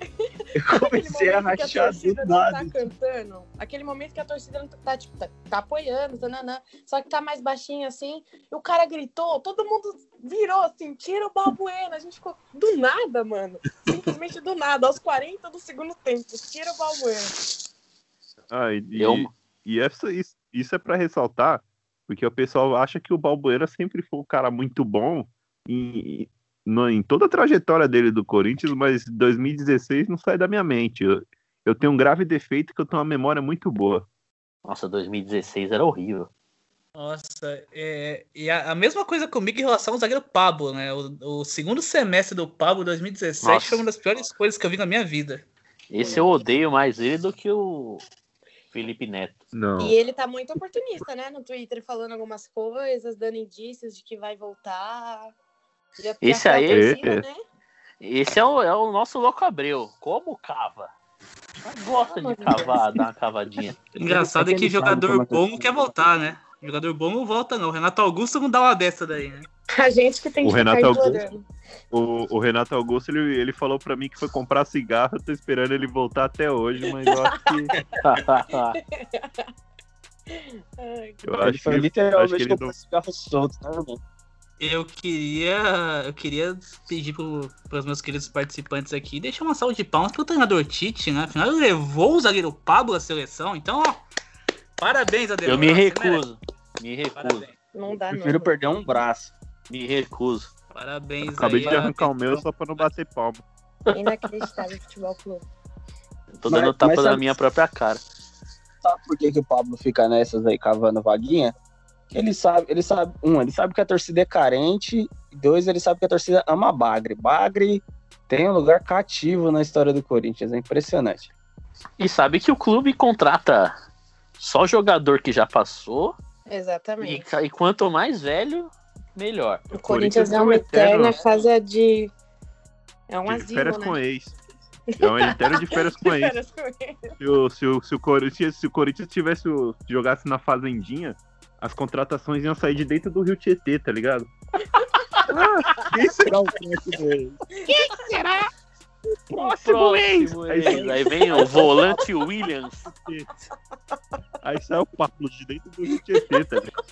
Eu comecei a rachar do não nada. tá cantando. Aquele momento que a torcida tá, tipo, tá, tá apoiando, tananã, só que tá mais baixinho assim. E o cara gritou, todo mundo virou assim, tira o Balbuena. A gente ficou do nada, mano. Simplesmente do nada, aos 40 do segundo tempo. Tira o Balbuena. Ah, e, e- e essa, isso, isso é pra ressaltar, porque o pessoal acha que o Balbuena sempre foi um cara muito bom em, no- em toda a trajetória dele do Corinthians, mas 2016 não sai da minha mente. Eu, eu tenho um grave defeito que eu tenho uma memória muito boa. Nossa, 2016 era horrível. Nossa, é, e a, a mesma coisa comigo em relação ao zagueiro Pablo, né? O, o segundo semestre do Pablo 2017 Nossa. foi uma das piores coisas que eu vi na minha vida. Esse eu odeio mais ele do que o Felipe Neto. Não. E ele tá muito oportunista, né? No Twitter falando algumas coisas, dando indícios de que vai voltar. Já Esse aí- torcida, né? Esse é o, é o nosso louco Abreu. Como cava? Gosta de cavar, dar uma cavadinha. Engraçado é que jogador é bom não quer voltar, né? Jogador bom não volta, não. Renato Augusto não dá uma dessa daí, né? A gente que tem O que Renato ficar Augusto, o, o Renato Augusto, ele, ele falou pra mim que foi comprar cigarro, eu tô esperando ele voltar até hoje, mas eu acho que. Eu acho que foi ele- literalmente acho que ele comprar não- cigarro solto, né, irmão? Eu queria. Eu queria pedir para os meus queridos participantes aqui deixar uma salva de palmas pro treinador Tite, né? Afinal, ele levou o zagueiro Pablo à seleção, então, ó. Parabéns, Ademar. Eu me recuso. Me recuso. Parabéns. Não dá, Prefiro não. perder um braço. Me recuso. Parabéns Acabei aí. de arrancar o meu só pra não bater palma. Inacreditável futebol clube. Tô Mas- dando tapa mas na sabe- minha própria cara. Sabe por que, que o Pablo fica nessas aí cavando vaguinha? Ele sabe, ele sabe, um, ele sabe que a torcida é carente, e dois, ele sabe que a torcida ama Bagre. Bagre tem um lugar cativo na história do Corinthians, é impressionante. E sabe que o clube contrata só jogador que já passou. E, Exatamente. ca- e quanto mais velho, melhor. O Corinthians é uma eterno- eterna casa de. É um de asilo, férias né? com ex. É um eterno de férias com ex. Férias com ex. Se o, se o, se o Corinthians, se o Corinthians tivesse o- jogasse na fazendinha, as contratações iam sair de dentro do Rio Tietê, tá ligado? Ah, quem será o próximo ex? Quem será? Próximo ex! ex. Aí vem o volante Williams. Aí sai o Pablo de dentro do Tietê, tá ligado?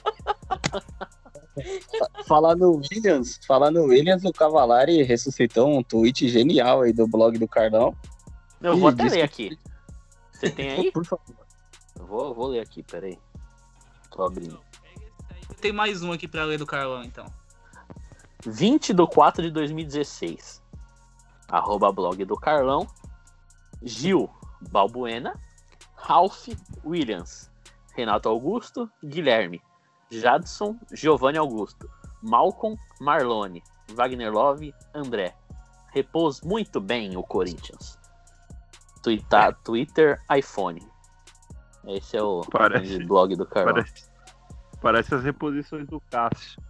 Falar no Williams, falar no Williams, o Cavalari ressuscitou um tweet genial aí do blog do Carlão. Eu vou até ler aqui. Você tem aí? Por favor. Eu vou, vou ler aqui, peraí. Tô abrindo. Tem mais um aqui pra ler do Carlão, então. 20 de 4 de 2016. Arroba blog do Carlão. Gil Balbuena. Ralph Williams. Renato Augusto. Guilherme. Jadson Giovanni Augusto. Malcolm Marlone. Wagner Love. André. Repôs muito bem o Corinthians. Tuita- Twitter, iPhone. Esse é o Parece- blog do Carlão. Parece, parece as reposições do Cássio.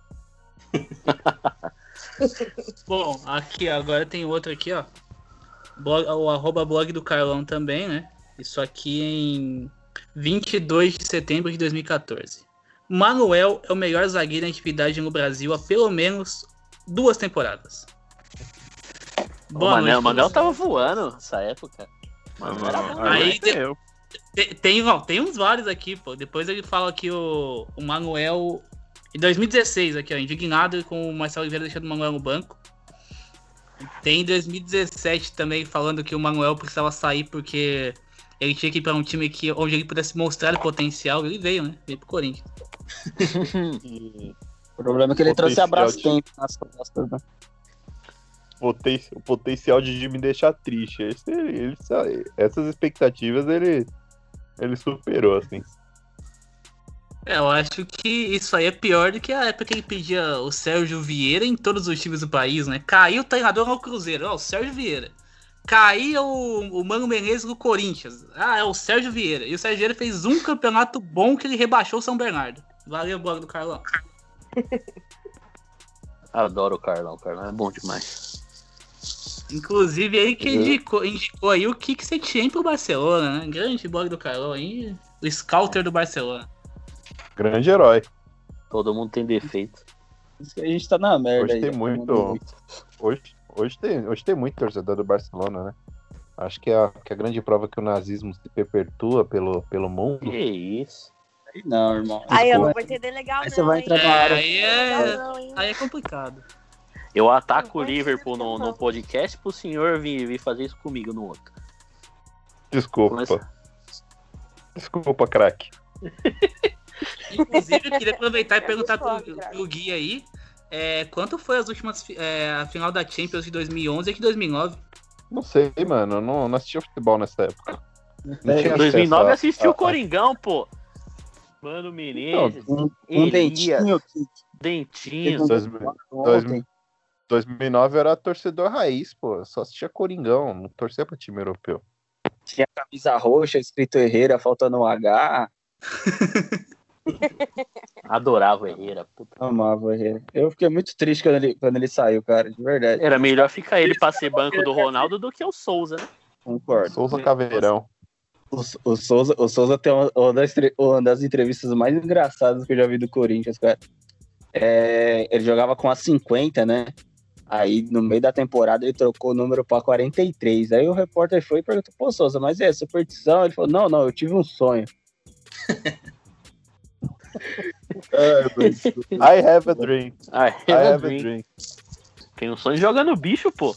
Bom, aqui agora tem outro aqui, ó. Blog, o arroba blog do Carlão também, né? Isso aqui em 22 de setembro de 2014. Manuel é o melhor zagueiro em atividade no Brasil há pelo menos duas temporadas. O Boa Manel, noite, Manel Felipe. tava voando nessa época. Manel era bom. Aí de- Tem, tem, não, tem uns vários aqui, pô. Depois ele fala que o, o Manuel. Em 2016, aqui, ó, indignado com o Marcelo Oliveira deixando o Manuel no banco. Tem em 2017 também falando que o Manuel precisava sair porque ele tinha que ir para um time que, onde ele pudesse mostrar o potencial. Ele veio, né? Veio pro Corinthians. O problema é que ele trouxe abraço de- nas costas, né? Poten- o potencial de me deixar triste. Esse, ele, essas expectativas ele, ele superou, assim. É, eu acho que isso aí é pior do que a época que ele pedia o Sérgio Vieira em todos os times do país, né? Caiu o treinador no Cruzeiro, ó, o Sérgio Vieira. Caía o, o Mano Menezes no Corinthians. Ah, é o Sérgio Vieira. E o Sérgio Vieira fez um campeonato bom que ele rebaixou o São Bernardo. Valeu, blog do Carlão. Adoro o Carlão, o Carlão é bom demais. Inclusive, ele que indicou, indicou aí o Kik Setien pro Barcelona, né? Grande blog do Carlão aí. O scouter do Barcelona. Grande herói. Todo mundo tem defeito. Isso que a gente tá na merda Hoje aí. tem muito. Hoje, hoje, tem, hoje tem muito torcedor do Barcelona, né? Acho que a, que a grande prova que o nazismo se perpetua pelo, pelo mundo. Que isso? Aí Não, irmão. Aí eu não vou entender legal, Aí não. você vai entrar na É, área. aí é, Legal não, hein? aí é complicado. Eu ataco o Liverpool no, no podcast pro senhor vir, vir fazer isso comigo no outro. Desculpa. Mas- Desculpa, craque. Inclusive, eu queria aproveitar e perguntar pro, pro Gui aí. É, quanto foi as últimas. é, a final da Champions de 2011 e de 2009? Não sei, mano. Eu não, não assistia futebol nessa época. Não É, tinha Em 2009 acesso a- assistiu o Coringão, pô. Mano Menezes, Um, um Elias, dentinho Dentinho. Dois- ontem. 2009 eu era torcedor raiz, pô. Eu só assistia Coringão, não torcia pra time europeu. Tinha camisa roxa, escrito Herrera, faltando um H. Adorava o Herrera, puta. Amava o Herrera. Eu fiquei muito triste quando ele, quando ele saiu, cara, de verdade. Era melhor ficar ele pra ser banco do Ronaldo do que o Souza, né? Concordo. Souza Caveirão. O, o Souza, o Souza tem uma, uma das, uma das entrevistas mais engraçadas que eu já vi do Corinthians, cara. É, ele jogava com a 50, né? Aí no meio da temporada ele trocou o número pra 43. Aí o repórter foi e perguntou: Pô, Souza, mas é superstição? Ele falou: Não, não, eu tive um sonho. I have a dream. I I have a have a dream. dream. Tem um sonho de jogar no bicho, pô.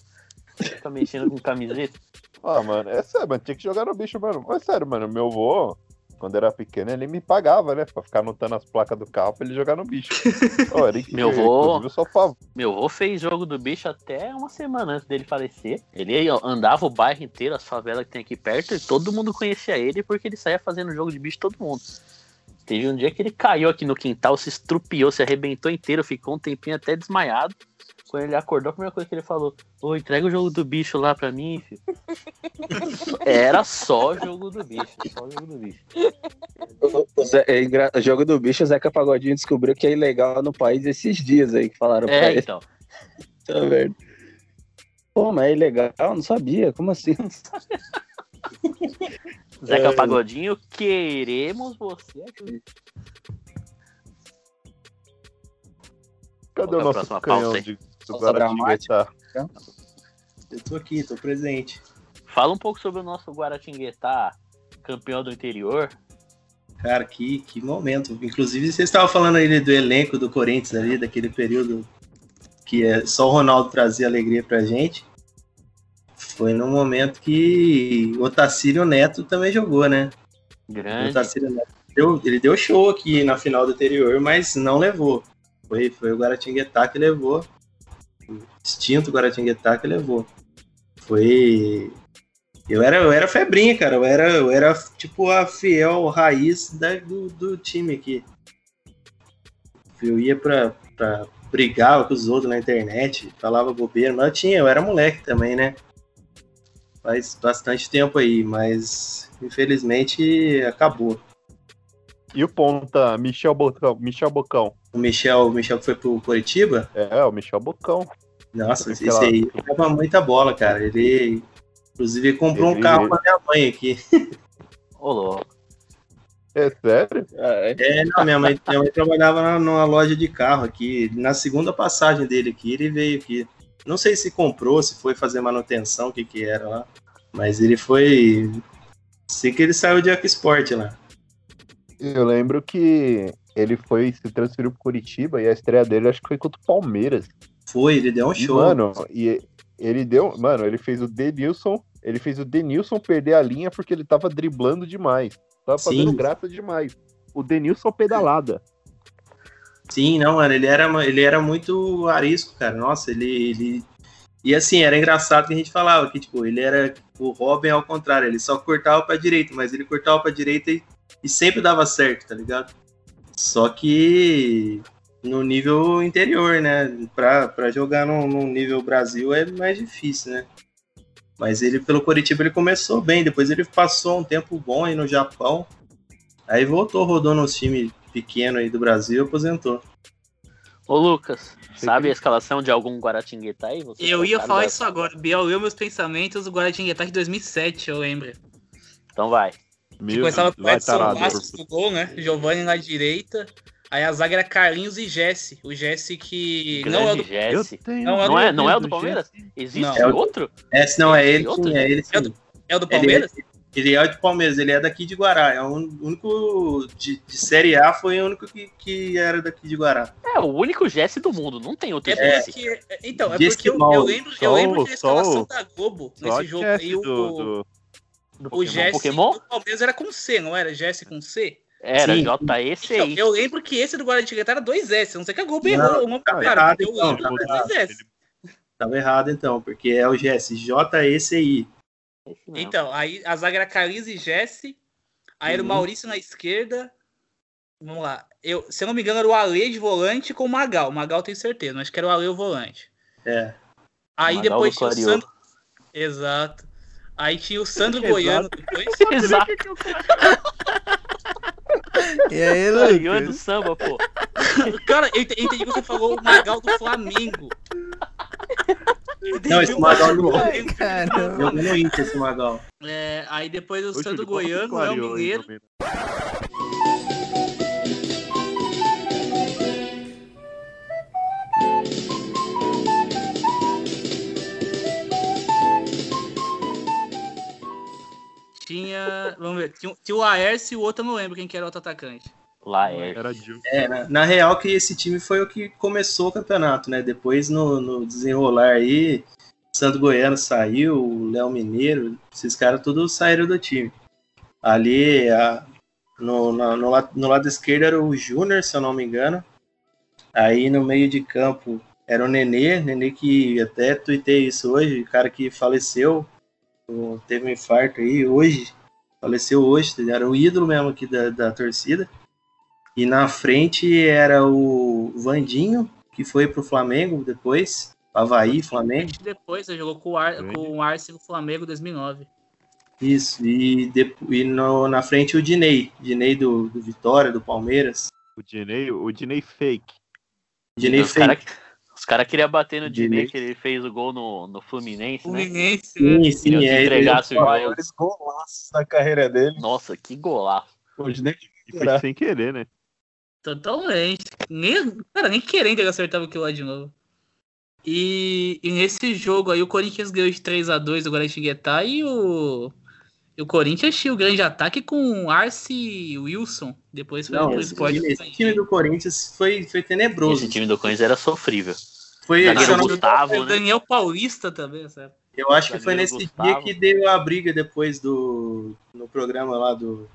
Tá mexendo com camiseta. Ah, mano, é sério, mano, tinha que jogar no bicho, mano. Mas sério, mano, meu avô, quando era pequeno, ele me pagava, né? Pra ficar anotando as placas do carro pra ele jogar no bicho. Era incrível, Meu vô, inclusive, eu sou a favor. meu vô fez jogo do bicho até uma semana antes dele falecer. Ele andava o bairro inteiro, as favelas que tem aqui perto, e todo mundo conhecia ele porque ele saía fazendo jogo de bicho todo mundo. Teve um dia que ele caiu aqui no quintal, se estrupiou, se arrebentou inteiro, ficou um tempinho até desmaiado. Quando ele acordou, a primeira coisa que ele falou: Ô, entrega o jogo do bicho lá pra mim, filho. Era só jogo do bicho, só jogo do bicho. O, o Zé- é engra- jogo do bicho, o Zeca Pagodinho descobriu que é ilegal no país esses dias aí que falaram pra É, ele. então. Tá vendo? Pô, mas é ilegal? Não sabia. Como assim? Zeca É. Pagodinho, queremos você aqui. Cadê Qual é o a nosso próxima canhão pauta de Guaratinguetá? Eu tô aqui, tô presente. Fala um pouco sobre o nosso Guaratinguetá, campeão do interior. Cara, que, que momento. Inclusive, vocês estavam falando aí do elenco do Corinthians ali, daquele período que é só o Ronaldo trazia alegria pra gente. Foi num momento que o Otacílio Neto também jogou, né? O Grande. Otacílio Neto deu, ele deu show aqui na final do anterior, mas não levou. Foi, foi o Guaratinguetá que levou. O extinto Guaratinguetá que levou. Foi. Eu era, eu era febrinha, cara. Eu era, eu era tipo a fiel raiz da- do, do time aqui. Eu ia pra, pra brigar com os outros na internet, falava bobeira, mas eu tinha, eu era moleque também, né? Faz bastante tempo aí, mas infelizmente acabou. E o ponta, Michel Bocão. Michel Bocão. O Michel, o Michel que foi pro Curitiba? É, o Michel Bocão. Nossa, esse Aquela- aí jogava muita bola, cara. Ele, inclusive, comprou um Ele- carro pra minha mãe aqui. Ô, louco. É sério? É, não, minha mãe, minha mãe trabalhava numa loja de carro aqui. Na segunda passagem dele aqui, ele veio aqui. Não sei se comprou, se foi fazer manutenção, o que que era lá. Mas ele foi. Sei que ele saiu de EcoSport lá. Eu lembro que ele foi se transferiu pro Curitiba e a estreia dele acho que foi contra o Palmeiras. Foi, ele deu um E, show. mano, e ele deu. Mano, ele fez o Denilson. Ele fez o Denilson perder a linha porque ele tava driblando demais. Tava fazendo Sim. graça demais. O Denilson pedalada. Sim, não, mano, ele era, ele era muito arisco, cara. Nossa, ele, ele. E assim, era engraçado que a gente falava que, tipo, ele era o Robin ao contrário, ele só cortava pra direita, mas ele cortava pra direita e, e sempre dava certo, tá ligado? Só que no nível interior, né? Pra, pra jogar no, no nível Brasil é mais difícil, né? Mas ele, pelo Coritiba, ele começou bem, depois ele passou um tempo bom aí no Japão, aí voltou, rodou nos times pequenos aí do Brasil aposentou. Ô, Lucas, sabe a escalação de algum Guaratinguetá aí? Você Eu tá ia falar isso agora. Biel leu meus pensamentos do Guaratinguetá de 2007, eu lembro. Então vai. Que começava com o Edson tarado, Bastos no gol, né? Giovanni na direita. Aí a zaga era Carlinhos e Jesse. O Jesse que não é o do Jesse. Não, Não é, não é o do. Palmeiras? Existe Não. É o- outro? Esse não é ele, outro? sim, é ele sim. É do, é o do Ele é- Palmeiras? Ele é, de Palmeiras, ele é daqui de Guará. É o único de, de Série A foi o único que, que era daqui de Guará. É o único Jesse do mundo, não tem outro É Jesse. porque, então, é Jesse porque eu, eu lembro, eu Só lembro o- da só escalação o- da Globo nesse jogo. Jesse E o, do, do- Do o Pokémon. Jesse Pokémon? do Palmeiras era com C, não era? Jesse com C? Era Sim. JEC Então, aí. eu lembro que esse do Guaratinguetá era dois S. Não sei que a Globo Não, errou o nome do cara. errado, eu então, lembro que dois S. Tava errado então, porque é o Jesse, J-E-C-I. Então, aí a zaga era Carlinhos e Jesse. Aí era o Uhum. Maurício na esquerda. Vamos lá. Eu, se eu não me engano, era o Ale de volante com o Magal. O Magal tenho certeza, mas acho que era o Ale o volante. É. Aí Magal depois tinha o. Sandro. Exato. Aí tinha o Sandro Exato. Goiano depois. Exato. E aí, é do Lucas? samba, pô. Cara, eu entendi que você falou o Magal do Flamengo. Não, esse Magal jogou. Ai, no Inter, esse Magal. É, aí depois o Ô, Júlio, que Goiano, o El aí, Mineiro. Tinha. Vamos ver. Tinha, tinha o Aércio e o outro eu não lembro quem que era o outro atacante. Lá é. Era. É, na, na real que esse time foi o que começou o campeonato, né? Depois no, no desenrolar aí, Santo Goiano saiu, o Léo Mineiro, esses caras todos saíram do time. Ali, a- no, na- no, no lado esquerdo era o Júnior, se eu não me engano. Aí no meio de campo era o Nenê, Nenê que até tuitei isso hoje, o cara que faleceu, teve um infarto aí hoje, faleceu hoje, era o ídolo mesmo aqui da, da torcida. E na frente era o Vandinho, que foi pro Flamengo depois, Havaí, Flamengo. Depois você jogou com o, Ar, com o Arce no Flamengo em 2009. Isso, e, de- e no- na frente o Dinei, Dinei do, do Vitória, do Palmeiras. O Dinei, o Dinei fake. Dinei os caras fake. cara queriam bater no Dinei, Dinei. que ele fez o gol no, no Fluminense, né? Fluminense, Sim, sim, Queriam que é, entregasse o Os maiores golaços da carreira dele. Nossa, que golaço. Nem E foi sem querer, né? Totalmente. Nem, cara, nem querendo ele acertava aquilo lá de novo. E, e nesse jogo aí o Corinthians ganhou de 3x2 do Guaratinguetá e o, e o Corinthians tinha o grande ataque com Arce e Wilson. Depois foi Não, pro esse, esporte. esse time do Corinthians foi, foi tenebroso. Esse time do Corinthians era sofrível. Foi, eu não- Gustavo, O né? Daniel Paulista também, sabe? Eu acho que foi nesse Gustavo. dia que deu a briga depois do no programa lá do,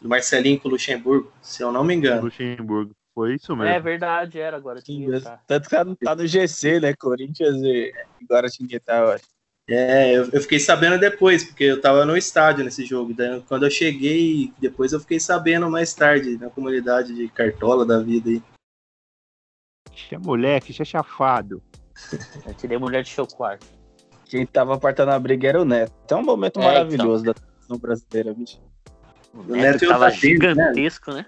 do Marcelinho com o Luxemburgo, se eu não me engano. Luxemburgo. Foi isso mesmo. É verdade, era agora. Tanto que tá no- tá no GC, né? Corinthians e agora tinha que estar, eu acho. É, eu, eu fiquei sabendo depois, porque eu tava no estádio nesse jogo. Daí, quando eu cheguei, depois eu fiquei sabendo mais tarde, na comunidade de Cartola da vida aí. Xe é moleque, xe é chafado. Eu tirei mulher de seu quarto. Quem tava apartando a briga era o Neto. Então é um momento É, maravilhoso da seleção brasileira, bicho. O Neto, Neto e o tava Datena, gigantesco, né?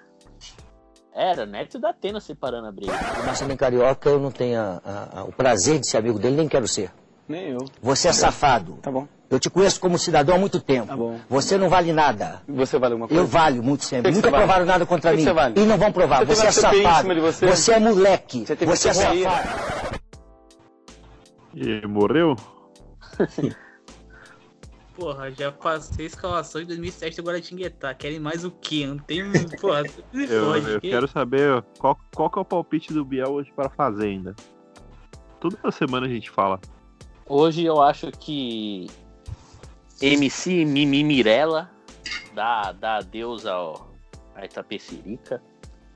Era, Neto e Datena separando a briga. O Marcelinho Carioca, eu não tenho a- a- a- o prazer de ser amigo dele, nem quero ser. Nem eu. Você é safado. Tá bom. Eu te conheço como cidadão há muito tempo. Tá bom. Você não vale nada. Você vale alguma coisa? Eu valho muito sempre. Que Nunca você vale? provaram nada contra que mim. você vale? E não vão provar. Você Você, é safado. cima de você? Você é moleque. Você Você é safado. E morreu? Porra, já passei a escalação de 2007 do Guaratinguetá. Querem mais o quê? Não tem. Porra, Eu, fode, eu que- quero saber qual, qual que é o palpite do Biel hoje para a Fazenda. Toda semana a gente fala. Hoje eu acho que MC Mimi Mirella dá, dá adeus ao, a Itapecerica.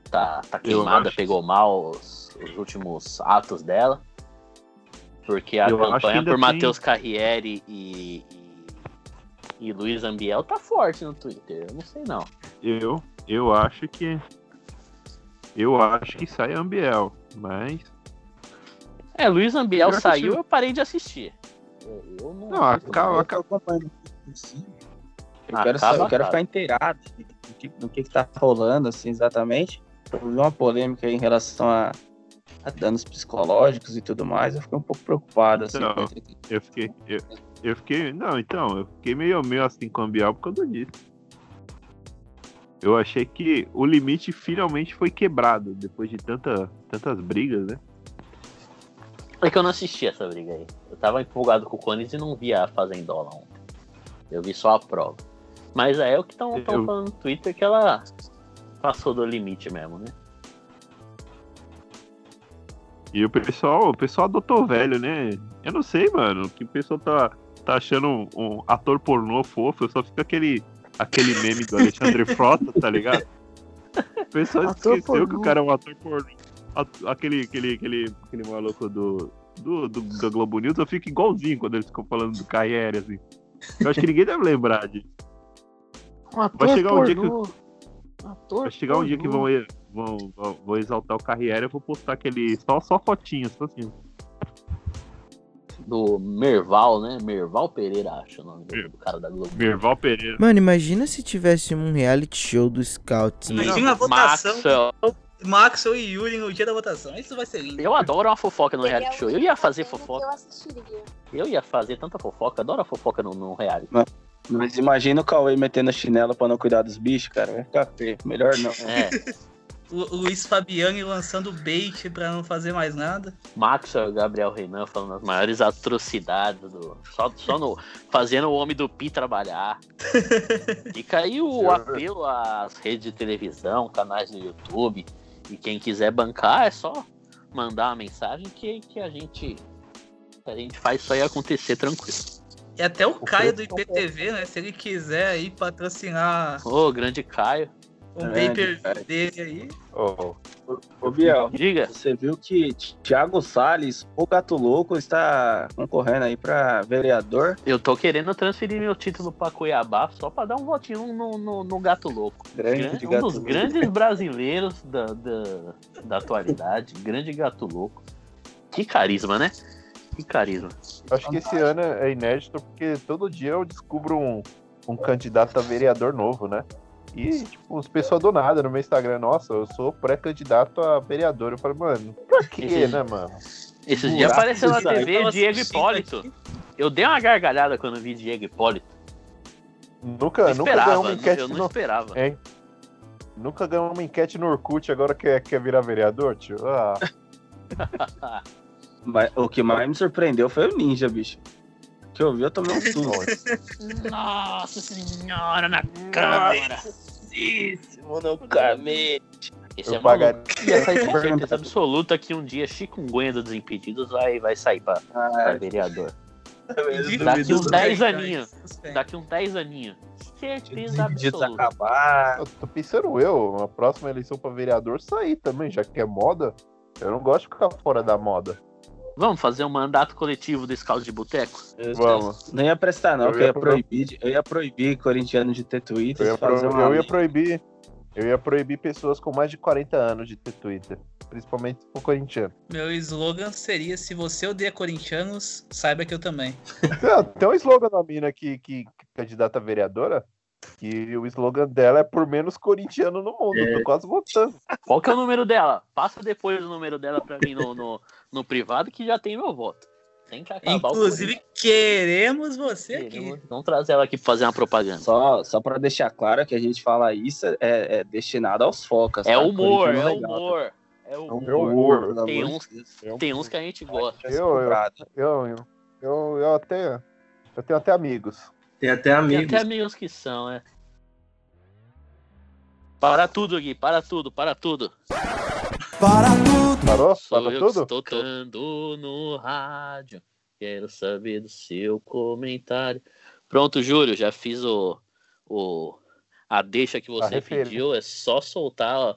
Tá, tá queimada, pegou mal os, os últimos atos dela. Porque a Eu campanha por tem- Matheus Carriere e, e, e Luiz Ambiel tá forte no Twitter. Eu não sei não. Eu, eu acho que. Eu acho que sai Ambiel, mas. É, Luiz Ambiel Eu saiu, assisti- eu parei de assistir. Eu, eu não, Não, acaba, mais. acaba. Eu quero, Acaba, saber, eu quero ficar inteirado do que, do que, que tá rolando, assim, exatamente. Eu vi uma polêmica aí em relação a, a danos psicológicos e tudo mais. Eu fiquei um pouco preocupado, assim. Então, eu fiquei. Eu, eu fiquei. Não, então, eu fiquei meio, meio assim com o por causa disso. Eu achei que o limite finalmente foi quebrado depois de tanta, tantas brigas, né? É que eu não assisti essa briga aí. Eu tava empolgado com o Cones e não vi a Fazendola ontem. Eu vi só a prova. Mas é o que estão Eu- falando no Twitter que ela passou do limite mesmo, né? E o pessoal, o pessoal adotou velho, né? Eu não sei, mano, que o pessoal tá, tá achando um, um ator pornô fofo, só fica aquele, aquele meme do Alexandre Frota, tá ligado? O pessoal Ator esqueceu que pornô. o cara é um ator pornô. Aquele, aquele, aquele, aquele maluco do, do, do, da Globo News, eu fico igualzinho quando eles ficam falando do Carriere, assim. Eu acho que ninguém deve lembrar disso. Vai chegar um dia que. Vai chegar um dia que vão, vão, vão, vão exaltar o Carriere, eu vou postar aquele. Só, só fotinhas, só assim. Do Merval, né? Merval Pereira, acho o nome do, do cara da Globo. Merval Pereira. Mano, imagina se tivesse um reality show do Scouts, né? Imagina a votação. Maxwell. Maxwell e Yuri no dia da votação. Isso vai ser lindo. Eu adoro uma fofoca no reality show. Eu ia fazer Eu fofoca. assistiria. Eu ia fazer tanta fofoca. Adoro a fofoca no, no reality. Mas, mas imagina o Cauê metendo a chinela pra não cuidar dos bichos, cara. Vai ficar feio. Melhor não. É. O o Luiz Fabiani lançando bait pra não fazer mais nada. Maxwell e Gabriel Renan falando as maiores atrocidades do. Só, só no. Fazendo o homem do Pi trabalhar. Fica aí o apelo às redes de televisão, canais do YouTube. E quem quiser bancar é só mandar uma mensagem que, que a gente. que A gente faz isso aí acontecer tranquilo. E até o Caio do IPTV, né? Se ele quiser aí patrocinar Ô, grande Caio. O Grande paper Caio. dele aí. Ô, Ô, Biel, Diga. você viu que Thiago Salles, o gato louco, está concorrendo aí pra vereador. Eu tô querendo transferir meu título pra Cuiabá só pra dar um votinho no, no, no Gato Louco. Grande um Gato dos Louco. grandes brasileiros da, da, da atualidade. Grande Gato Louco. Que carisma, né? Que carisma. Acho que esse ano é inédito porque todo dia eu descubro um, um candidato a vereador novo, né? E, tipo, os pessoas do nada no meu Instagram, nossa, eu sou pré-candidato a vereador. Eu falei, mano, pra quê, Esse- né, mano? Esses dias apareceu na. TV Tava Diego assistindo Hipólito. Eu dei uma gargalhada quando vi Diego Hipólito. Nunca, Eu nunca ganhou esperava, uma enquete eu não no... esperava. Hein? Nunca ganhou uma enquete no Orkut, agora quer, quer virar vereador, tio? Ah, Mas o que mais me surpreendeu foi o Ninja, bicho. Que eu vi, eu tomei um susto. Nossa senhora na câmera. Nossa, no camete. Esse Eu é pagaria- essa aí com certeza absoluta que um dia Chikungunya do Desimpedidos vai, vai sair pra, pra vereador. Daqui uns 10 aninhos. Daqui uns 10 aninhos. Certeza absoluta. acabar. eu tô pensando eu, na próxima eleição pra vereador, sair também, já que é moda. Eu não gosto de ficar fora da moda. Vamos fazer um mandato coletivo do Scout de Boteco? Eu- Vamos. Não ia prestar, não, Eu que ia eu ia pro- proibir, de- eu ia proibir corintiano de ter Twitter. Eu ia, pro- eu ia proibir. Eu ia proibir pessoas com mais de 40 anos de ter Twitter. Principalmente for corintiano. Meu slogan seria: se você odeia corintianos, saiba que eu também. Tem- Tem um slogan da mina que, que, que candidata a vereadora. Que o slogan dela é por menos corintiano no mundo. Eu Tô quase votando. Qual que é o número dela? Passa depois o número dela pra mim no, no, no privado que já tem meu voto. Tem que acabar Inclusive, queremos você o aqui. Vamos trazer ela aqui pra fazer uma propaganda. Só, só pra deixar claro que a gente fala isso é, é destinado aos focas. É tá? humor, é legal, tá? humor. É É humor. humor, pelo Tem amor uns, tem uns que a gente gosta. Eu, eu, eu, eu, eu, eu até. Eu tenho até amigos. Tem até Tem amigos. até amigos que são, é. Para tudo, Gui, para tudo, para tudo. Para tudo. Parou? Sou Parou eu tudo? que estou tocando no rádio. Quero saber do seu comentário. Pronto, Júlio, já fiz o, o a deixa que você pediu. É só soltar, ó.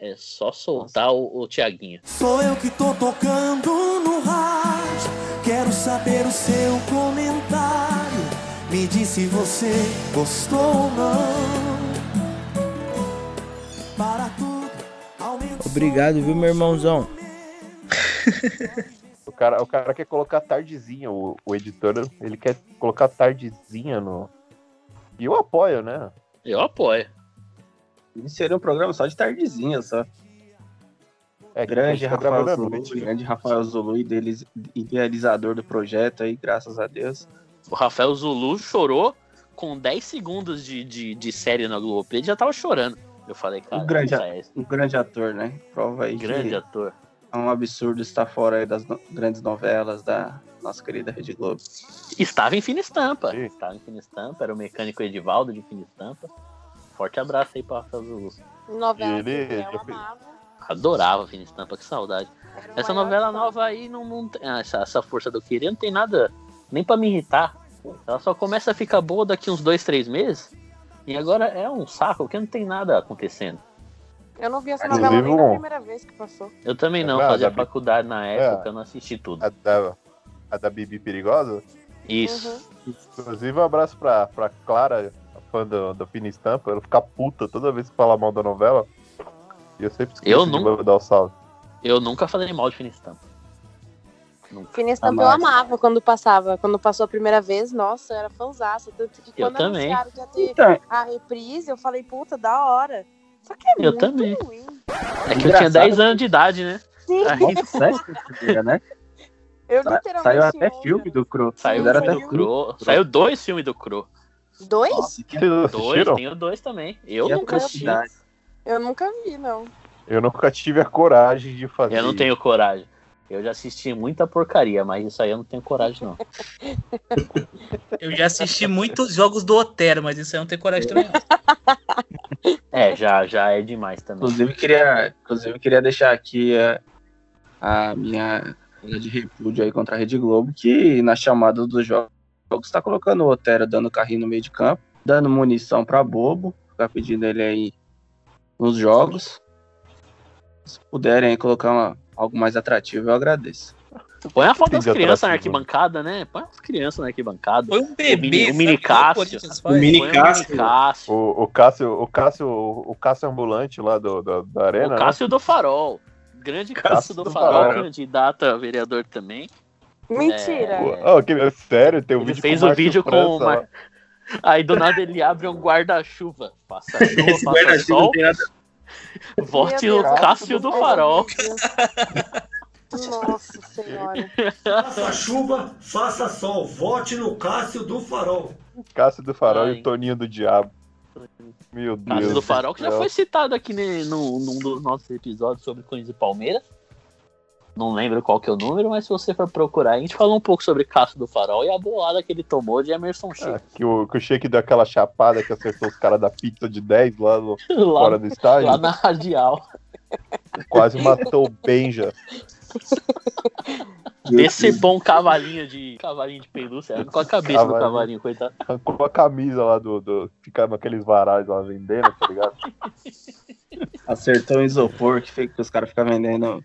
É só soltar o, o Tiaguinho. Sou eu que tô tocando no rádio. Quero saber o seu comentário. Me diz se você gostou ou não. Obrigado, viu, meu irmãozão? O cara, o cara quer colocar tardezinha, o, o editor, ele quer colocar tardezinha no. E eu apoio, né? Eu apoio. Isso seria um programa só de tardezinha, só. É, que Grande tá Rafael Zulu, noite, né? grande Rafael Zulu, idealiz- idealizador do projeto aí, graças a Deus. O Rafael Zulu chorou com 10 segundos de, de, de série na Globoplay, ele já tava chorando. Eu falei, cara, Um grande, é um grande ator, né? Prova aí grande que ator. é um absurdo estar fora aí das no- grandes novelas da nossa querida Rede Globo. Estava em fina estampa. Estava em fina estampa, era o mecânico Edivaldo de fina estampa. Forte abraço aí pra Rafael Zulu. Novela Ele- que eu fez- amava. Adorava Fina Estampa, que saudade. Essa novela nova aí não, não tem. ah, Essa, essa força do querer não tem nada nem pra me irritar. Ela só começa a ficar boa daqui uns dois, três meses. E agora é um saco, porque não tem nada acontecendo. Eu não vi essa Inclusive, novela nem na um- primeira vez que passou. Eu também não, Ah, fazia da- faculdade na época, eu não assisti tudo. A da, a da Bibi Perigosa. Isso. Inclusive, um abraço pra, pra Clara, a fã do, do Fina Estampa. Ela fica puta toda vez que fala mal da novela. E eu sempre esqueço Eu de não- dar o salve. Eu nunca falei mal de Fina Estampa. Fina Estampa eu Amava. quando passava. Quando passou a primeira vez, nossa, eu era fãzaça. Tanto que Eu quando também. anunciaram que ia ter a reprise, eu falei, puta, da hora. Só que é Eu muito também. ruim. É que eu tinha 10 anos de idade, né? Sim. Primeira, né? Eu literalmente. Saiu até filme do Cro. saiu até do Cro. Saiu dois filmes do Cro. Dois? Dois, tenho dois também. Eu E nunca assisti. Eu nunca vi, não. Eu nunca tive a coragem de fazer. Eu não tenho coragem. Eu já assisti muita porcaria, mas isso aí eu não tenho coragem, não. Eu já assisti muitos jogos do Otero, mas isso aí eu não tenho coragem também. não. É, já, já é demais também. Inclusive, queria, inclusive, queria deixar aqui a, a minha de repúdio aí contra a Rede Globo, que na chamada dos jogos está colocando o Otero dando carrinho no meio de campo, dando munição para bobo, ficar pedindo ele aí nos jogos. Se puderem aí colocar uma- algo mais atrativo, eu agradeço. Põe a foto das crianças na arquibancada, né? Põe as crianças na arquibancada. Foi um bebê. O mini, o Cássio. O mini Põe Cássio. O, o Cássio, o Cássio, o Cássio ambulante lá do, da, da arena, O Cássio do Farol. Grande Cássio, Cássio do, do Farol, Farol. candidato a vereador também. Mentira. né? Ô, que- sério, tem um Ele vídeo fez com o vídeo com o. Mar... Aí do nada ele abre um guarda-chuva. Faça chuva, Esse faça guarda-chuva sol. tem nada. Vote Meu no. Cássio do Farol. Nossa senhora. Faça chuva, faça sol. Vote no Cássio do Farol. Cássio do Farol Ai. e o Toninho do Diabo. Meu Deus. Cássio do Farol, que já foi citado aqui né, num, num dos nossos episódios sobre Corinthians e Palmeiras. Não lembro qual que é o número, mas se você for procurar, a gente falou um pouco sobre Cássio do Farol e a bolada que ele tomou de Emerson Sheik. Ah, que, o, que o Sheik deu aquela chapada que acertou os caras da pizza de 10 lá no, Lá- fora do estádio. Lá na radial. Quase matou o Benja. Decepou um cavalinho de cavalinho de pelúcia com a cabeça do Cavalinho. cavalinho, coitado. Arrancou a camisa lá do. do ficava aqueles varais lá vendendo, tá ligado? Acertou o isopor que, fica, que os caras ficam vendendo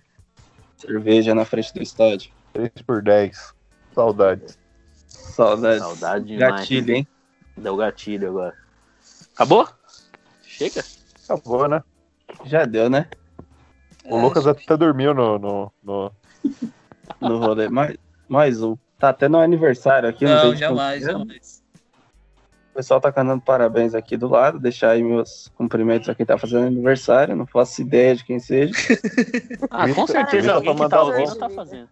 cerveja na frente do estádio. 3 por 10. Saudades. Saudades. Saudade demais. Gatilho, hein? Deu gatilho agora. Acabou? Chega? Acabou, né? Já deu, né? O Lucas até dormiu no. no, no- No rolê. Mais, mais um. Tá até no aniversário aqui. Não, Não, jamais, jamais. O pessoal tá cantando parabéns aqui do lado. Deixar aí meus cumprimentos a quem tá fazendo aniversário. Não faço ideia de quem seja. Ah, com certeza alguém pra que tá mandar ouvindo tá fazendo.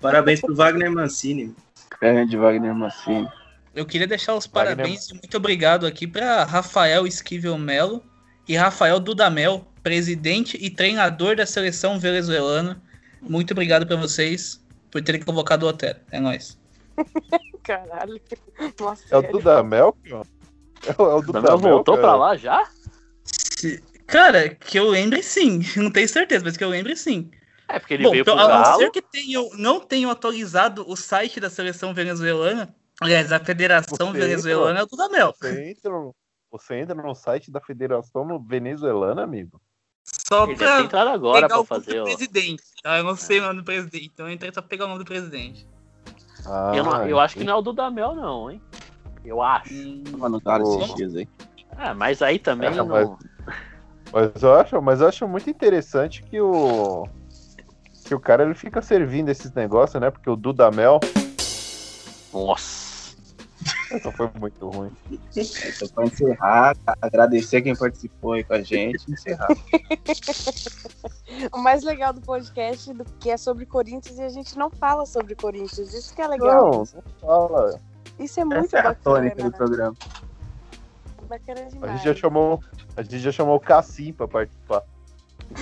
Parabéns pro Wagner Mancini. Grande Wagner Mancini. Eu queria deixar os Wagner- parabéns e muito obrigado aqui para Rafael Esquivel Melo e Rafael Dudamel, presidente e treinador da seleção venezuelana. Muito obrigado para vocês por terem convocado o Otero. É nóis. Caralho. Nossa, É o. Dudamel? É o, é o voltou cara. pra lá já? Se- Cara, que eu lembre sim. Não tenho certeza, mas que eu lembre sim. É, porque ele Bom, veio pro então, a não ser que tenham, não tenham atualizado o site da seleção venezuelana, aliás, da Federação Você Venezuelana é o Dudamel. Você entra, no- você entra no site da Federação venezuelana, amigo? Só Ele pra agora pegar pra o nome fazer. do ó. presidente. Tá? Eu não sei o nome do presidente, então eu entrei só pra pegar o nome do presidente. Ah, Eu, não- eu acho que não é o Dudamel, não, hein? Eu acho. Hum, Mano, cara, esses dias aí. Ah, mas aí também É, não. mas- Mas eu acho, mas eu acho muito interessante que o que o cara ele fica servindo esses negócios, né? Porque o Dudamel Nossa. Essa foi muito ruim. Então, pra encerrar, agradecer quem participou aí com a gente. Encerrar. O mais legal do podcast do que é sobre Corinthians e a gente não fala sobre Corinthians. Isso que é legal. Não, não fala. Isso é muito Essa é a bacana. tônica do programa. Bacana A demais. gente já chamou, a gente já chamou o Cassim pra participar.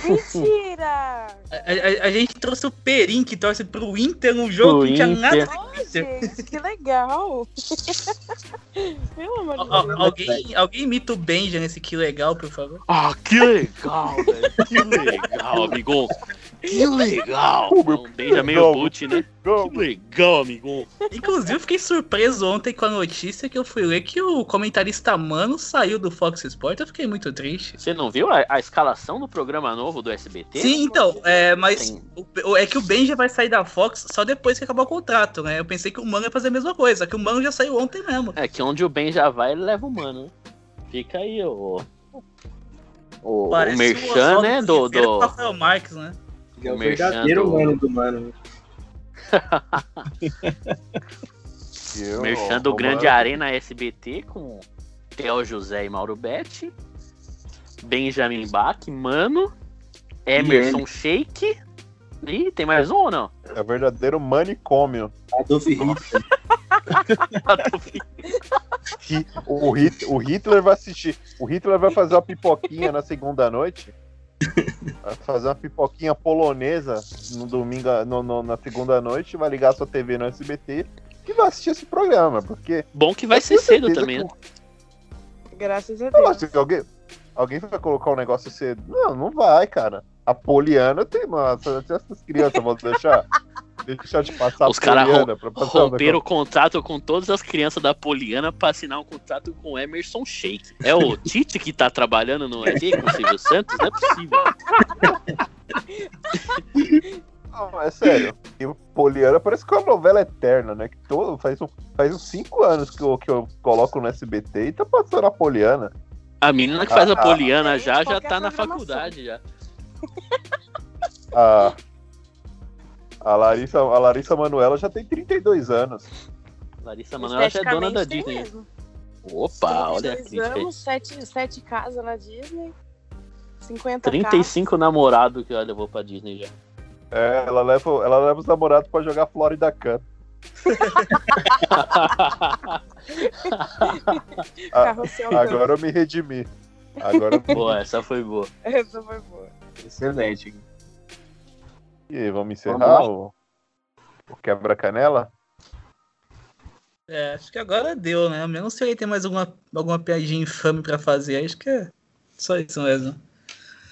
Mentira! A, a- a gente trouxe o Perim, que torce pro Inter num jogo Pro que não tinha Inter. nada a ver com o Ai, Inter. gente, que legal! Pelo amor de Deus. alguém, alguém imita o Benja nesse que legal, por favor. Ah, que legal, velho. Que legal, amigão. Que legal. Um beijo meio boot, né? Que legal, amigão. Inclusive, eu fiquei surpreso ontem com a notícia que eu fui ler que o comentarista Mano saiu do Fox Sports. Eu fiquei muito triste. Você não viu a, a escalação do programa novo do SBT? Sim, então, é, mas o- o- é que o Benja vai sair da Fox só depois que acabar o contrato, né? Eu pensei que o Mano ia fazer a mesma coisa, que o Mano já saiu ontem mesmo. É que onde o Ben já vai, ele leva o mano. né? Fica aí o. O, o Parece Merchan, Oswaldo né? Do, do, Rafael Marques, né? É o Merchan verdadeiro do- mano do mano. E eu, Merchan do o Grande Mano- Arena SBT com Theo José e Mauro Betti. Benjamin Bach, Mano, Emerson Sheik. E tem mais um ou não? É verdadeiro manicômio. Adolf Hitler. Hi- o, Hit- o Hitler vai assistir. O Hitler vai fazer uma pipoquinha na segunda noite. Vai fazer uma pipoquinha polonesa no domingo, no- no- na segunda noite, vai ligar sua TV no SBT e vai assistir esse programa, porque. Bom que vai ser cedo também, né? Graças a Eu Deus. que alguém, alguém vai colocar um negócio cedo. Não, não vai, cara. A Poliana tem, mano. Essas crianças vão deixar. Deixar de passar Os caras romperam o contrato com todas as crianças da Poliana pra assinar um contrato com o Emerson Sheik. É o Tite que tá trabalhando no ET com o Silvio Santos? Não é possível. Não, é sério. E o Poliana parece que é uma novela eterna, né? Que todo, faz, um- faz uns 5 anos que eu, que eu coloco no SBT e tá passando a Poliana. A menina que faz a Ah, Poliana já, já tá na faculdade já. A, a, Larissa, a Larissa Manuela já tem 32 anos. Larissa Manoela já é dona da Disney. mesmo. Opa, olha a 32 crítica aí. anos, sete, sete casas na Disney. 50 carros. 35 namorados que ela levou pra Disney já. É, ela leva, ela leva os namorados pra jogar Florida Cup. Ah, agora eu me redimi. Agora Boa, essa foi boa. Essa foi boa. Excelente. E aí, vamos encerrar Vamos o, o quebra-canela? É, acho que agora deu, né? Não sei se tem mais alguma, alguma piadinha infame pra fazer. Acho que é só isso mesmo.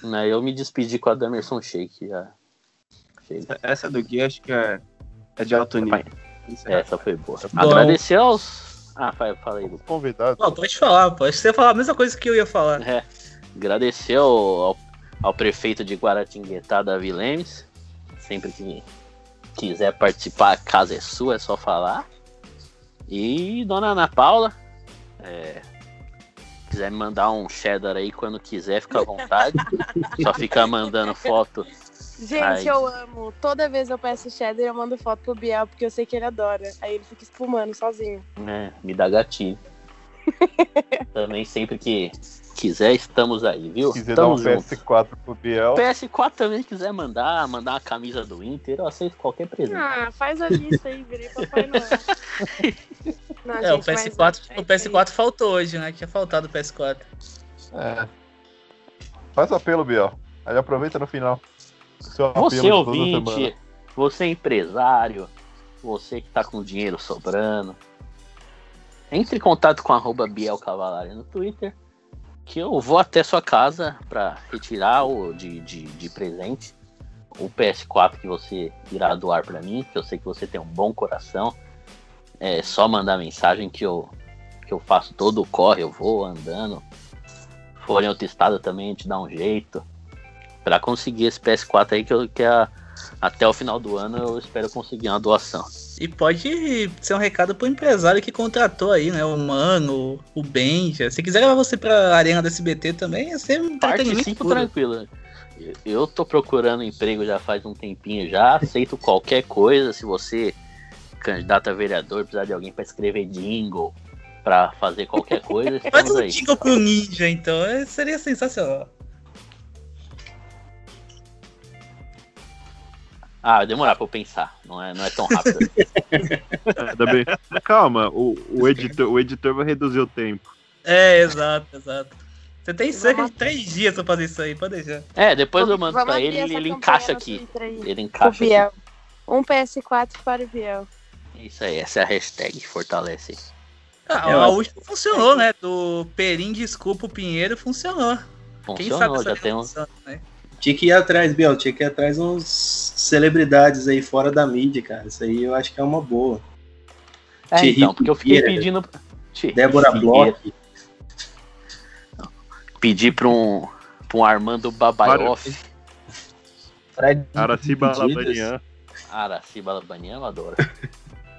Né, eu me despedi com a Damerson Shake já. Chega. Essa do Gui acho que é, é de alto nível. Essa foi boa. Bom. Agradecer aos. Ah, fa- fala aí, Lu. Convidado. Pô, pode falar, pode você falar a mesma coisa que eu ia falar. É. Agradecer ao, ao, ao prefeito de Guaratinguetá, Davi Lemes. Sempre que quiser participar, a casa é sua, é só falar. E Dona Ana Paula. É, quiser me mandar um cheddar aí quando quiser, fica à vontade. só fica mandando foto. Gente, Ai. eu amo. Toda vez eu peço cheddar, eu mando foto pro Biel, porque eu sei que ele adora. Aí ele fica espumando sozinho. É, me dá gatinho. Também sempre que quiser, estamos aí, viu? Se quiser dar um Estamos juntos. PS4 pro Biel. PS4 também quiser mandar, mandar uma camisa do Inter, eu aceito qualquer presente. Ah, faz a lista aí, virei Papai Noel. Não, É, o gente, mas PS4, é o PS4 faltou hoje, né? Tinha faltado o PS4. É. Faz o apelo, Biel. Aí aproveita no final. Seu Você ouvinte, você empresário, você que tá com dinheiro sobrando, entre em contato com arroba Biel Cavalari no Twitter, que eu vou até sua casa para retirar o de, de, de presente o PS4 que você irá doar para mim, que eu sei que você tem um bom coração. É só mandar mensagem que eu, que eu faço todo o corre, eu vou andando. Se for em outro estado também, a gente dá um jeito. Pra conseguir esse PS4 aí, que, eu, que a- até o final do ano eu espero conseguir uma doação. E pode ser um recado pro empresário que contratou aí, né? O Mano, o Benja. Se quiser levar você pra arena da SBT também, ia ser um Participo tranquilo. Eu- tô procurando emprego já faz um tempinho já, aceito qualquer coisa. Se você, candidato a vereador, precisar de alguém pra escrever jingle, pra fazer qualquer coisa, Faz um aí. jingle pro Ninja, então. é- Seria sensacional. Ah, vai demorar pra eu pensar, não é, não é tão rápido. Ainda bem. Calma, o, o, editor, o editor vai reduzir o tempo. É, exato, exato. Você tem cerca de três dias pra fazer isso aí, pode deixar. É, depois eu mando Vamos pra ele e ele encaixa aqui. Ele encaixa aqui. Um PS4 para o Biel. Isso aí, essa é a hashtag, fortalece. Ah, a última funcionou, né? Do Perim Desculpa o Pinheiro funcionou. Quem sabe Funcionou, já tem um- função, né? Tinha que ir atrás, Biel, tinha que ir atrás uns celebridades aí fora da mídia, cara. Isso aí eu acho que é uma boa. É, Thierry então, porque eu fiquei Figueira, pedindo. Débora. Bloch. Pedir pra um, pra um Armando Babaioff. Fred Araci. Balabanian. Araci Balabanian, eu adoro.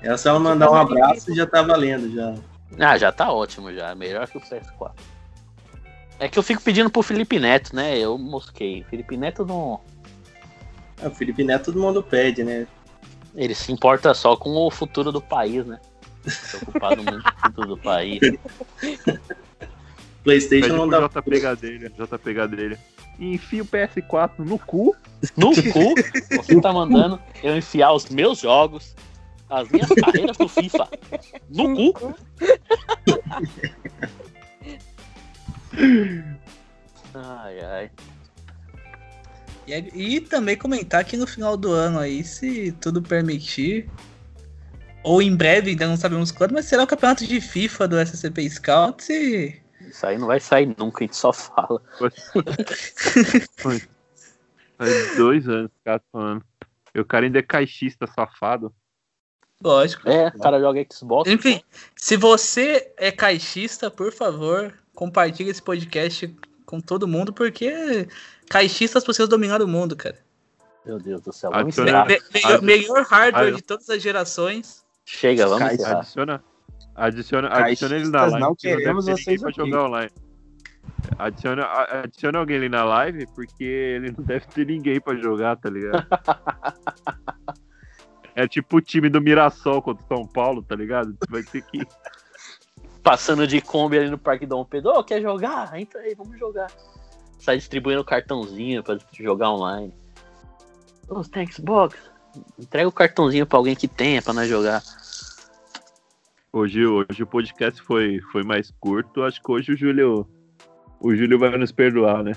É só mandar um abraço e já tá valendo já. Ah, já tá ótimo já. Melhor que o PS4. É que eu fico pedindo pro Felipe Neto, né? Eu mosquei. Felipe Neto não. É, o Felipe Neto todo mundo pede, né? Ele se importa só com o futuro do país, né? Preocupado muito com o futuro do país. PlayStation Pede não dá. JP Gadelha, JP Gadelha. Enfia o PS4 no cu. No cu, você tá mandando eu enfiar os meus jogos, as minhas carreiras pro FIFA. No cu. Ai, ai. E, é- e também comentar que no final do ano aí, se tudo permitir, ou em breve, ainda não sabemos quando, mas será o campeonato de FIFA do SCP Scouts e Isso aí não vai sair nunca, a gente só fala. Faz dois anos que o cara tá falando. E o cara ainda é caixista safado. Lógico. É, o cara joga Xbox. Enfim, se você é caixista, por favor, compartilhe esse podcast com todo mundo, porque caixistas precisam dominar o mundo, cara. Meu Deus do céu, vamos Adiciona- encerrar. Me- melhor, melhor hardware de todas as gerações. Chega, vamos Caixa- encerrar. Adiciona, adiciona, adiciona ele na live. não queremos deve ter vocês ninguém pra aqui. jogar online. Adiciona, adiciona alguém ali na live, porque ele não deve ter ninguém pra jogar, tá ligado? é tipo o time do Mirassol contra o São Paulo, tá ligado? Vai ter que. Passando de Kombi ali no Parque Dom Pedro. Ô, quer jogar? Entra aí, vamos jogar. Sai distribuindo cartãozinho pra jogar online. Ô, você tem Xbox? Entrega o cartãozinho pra alguém que tenha pra nós jogar. Hoje, hoje o podcast foi, foi mais curto. Acho que hoje o Júlio. O Júlio vai nos perdoar, né?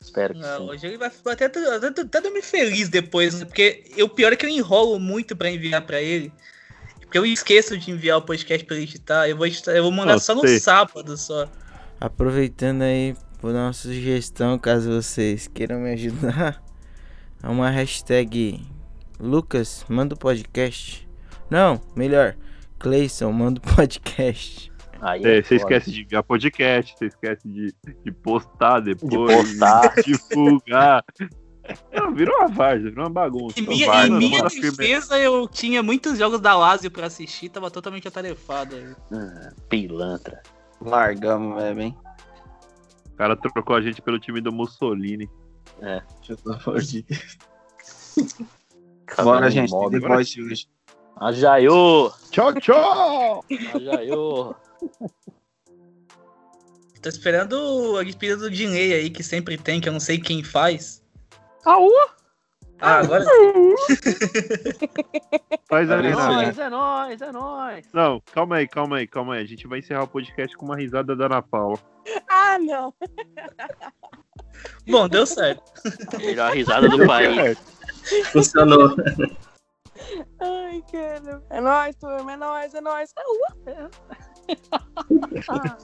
Espero que Não, sim. hoje ele vai até, até, até dormir feliz depois, né? Porque eu- o pior é que eu enrolo muito pra enviar pra ele. Porque eu esqueço de enviar o podcast pra editar. Eu vou, editar- eu vou mandar só no sei. sábado só. Aproveitando aí, vou dar uma sugestão caso vocês queiram me ajudar. É uma hashtag Lucas, manda o podcast. Não, melhor, Cleison, manda o podcast. Aí É, é você esquece de enviar podcast, você esquece de, de postar depois, postar. de divulgar. Não, virou uma várzea, virou uma bagunça. Em minha, Várzea, em minha firme- defesa, eu tinha muitos jogos da Lazio pra assistir, tava totalmente atarefado. aí. Ah, pilantra. Largamos mesmo, hein? O cara trocou a gente pelo time do Mussolini. É. Pelo amor de Bora, gente. Tem The Voice hoje. Ajaiô! Tchau, tchau! Ajaiô! Tô esperando a despedida do Dinei aí, que sempre tem, que eu não sei quem faz. Aú! Ah, agora. Faz É nóis, é nóis, é nóis. Não, calma aí, calma aí, calma aí. A gente vai encerrar o podcast com uma risada da Ana Paula. Ah, não. Bom, deu certo. A melhor risada do país. Funcionou. Ai, cara. É nóis, turma. É nóis, é nóis. Ah,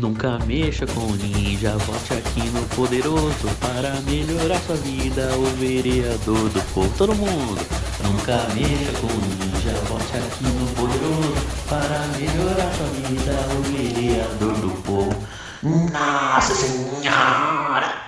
Nunca mexa com ninja, vote aqui no poderoso para melhorar sua vida, o vereador do povo. Todo mundo. Nunca mexa com ninja, vote aqui no poderoso para melhorar sua vida, o vereador do povo. Nossa Senhora!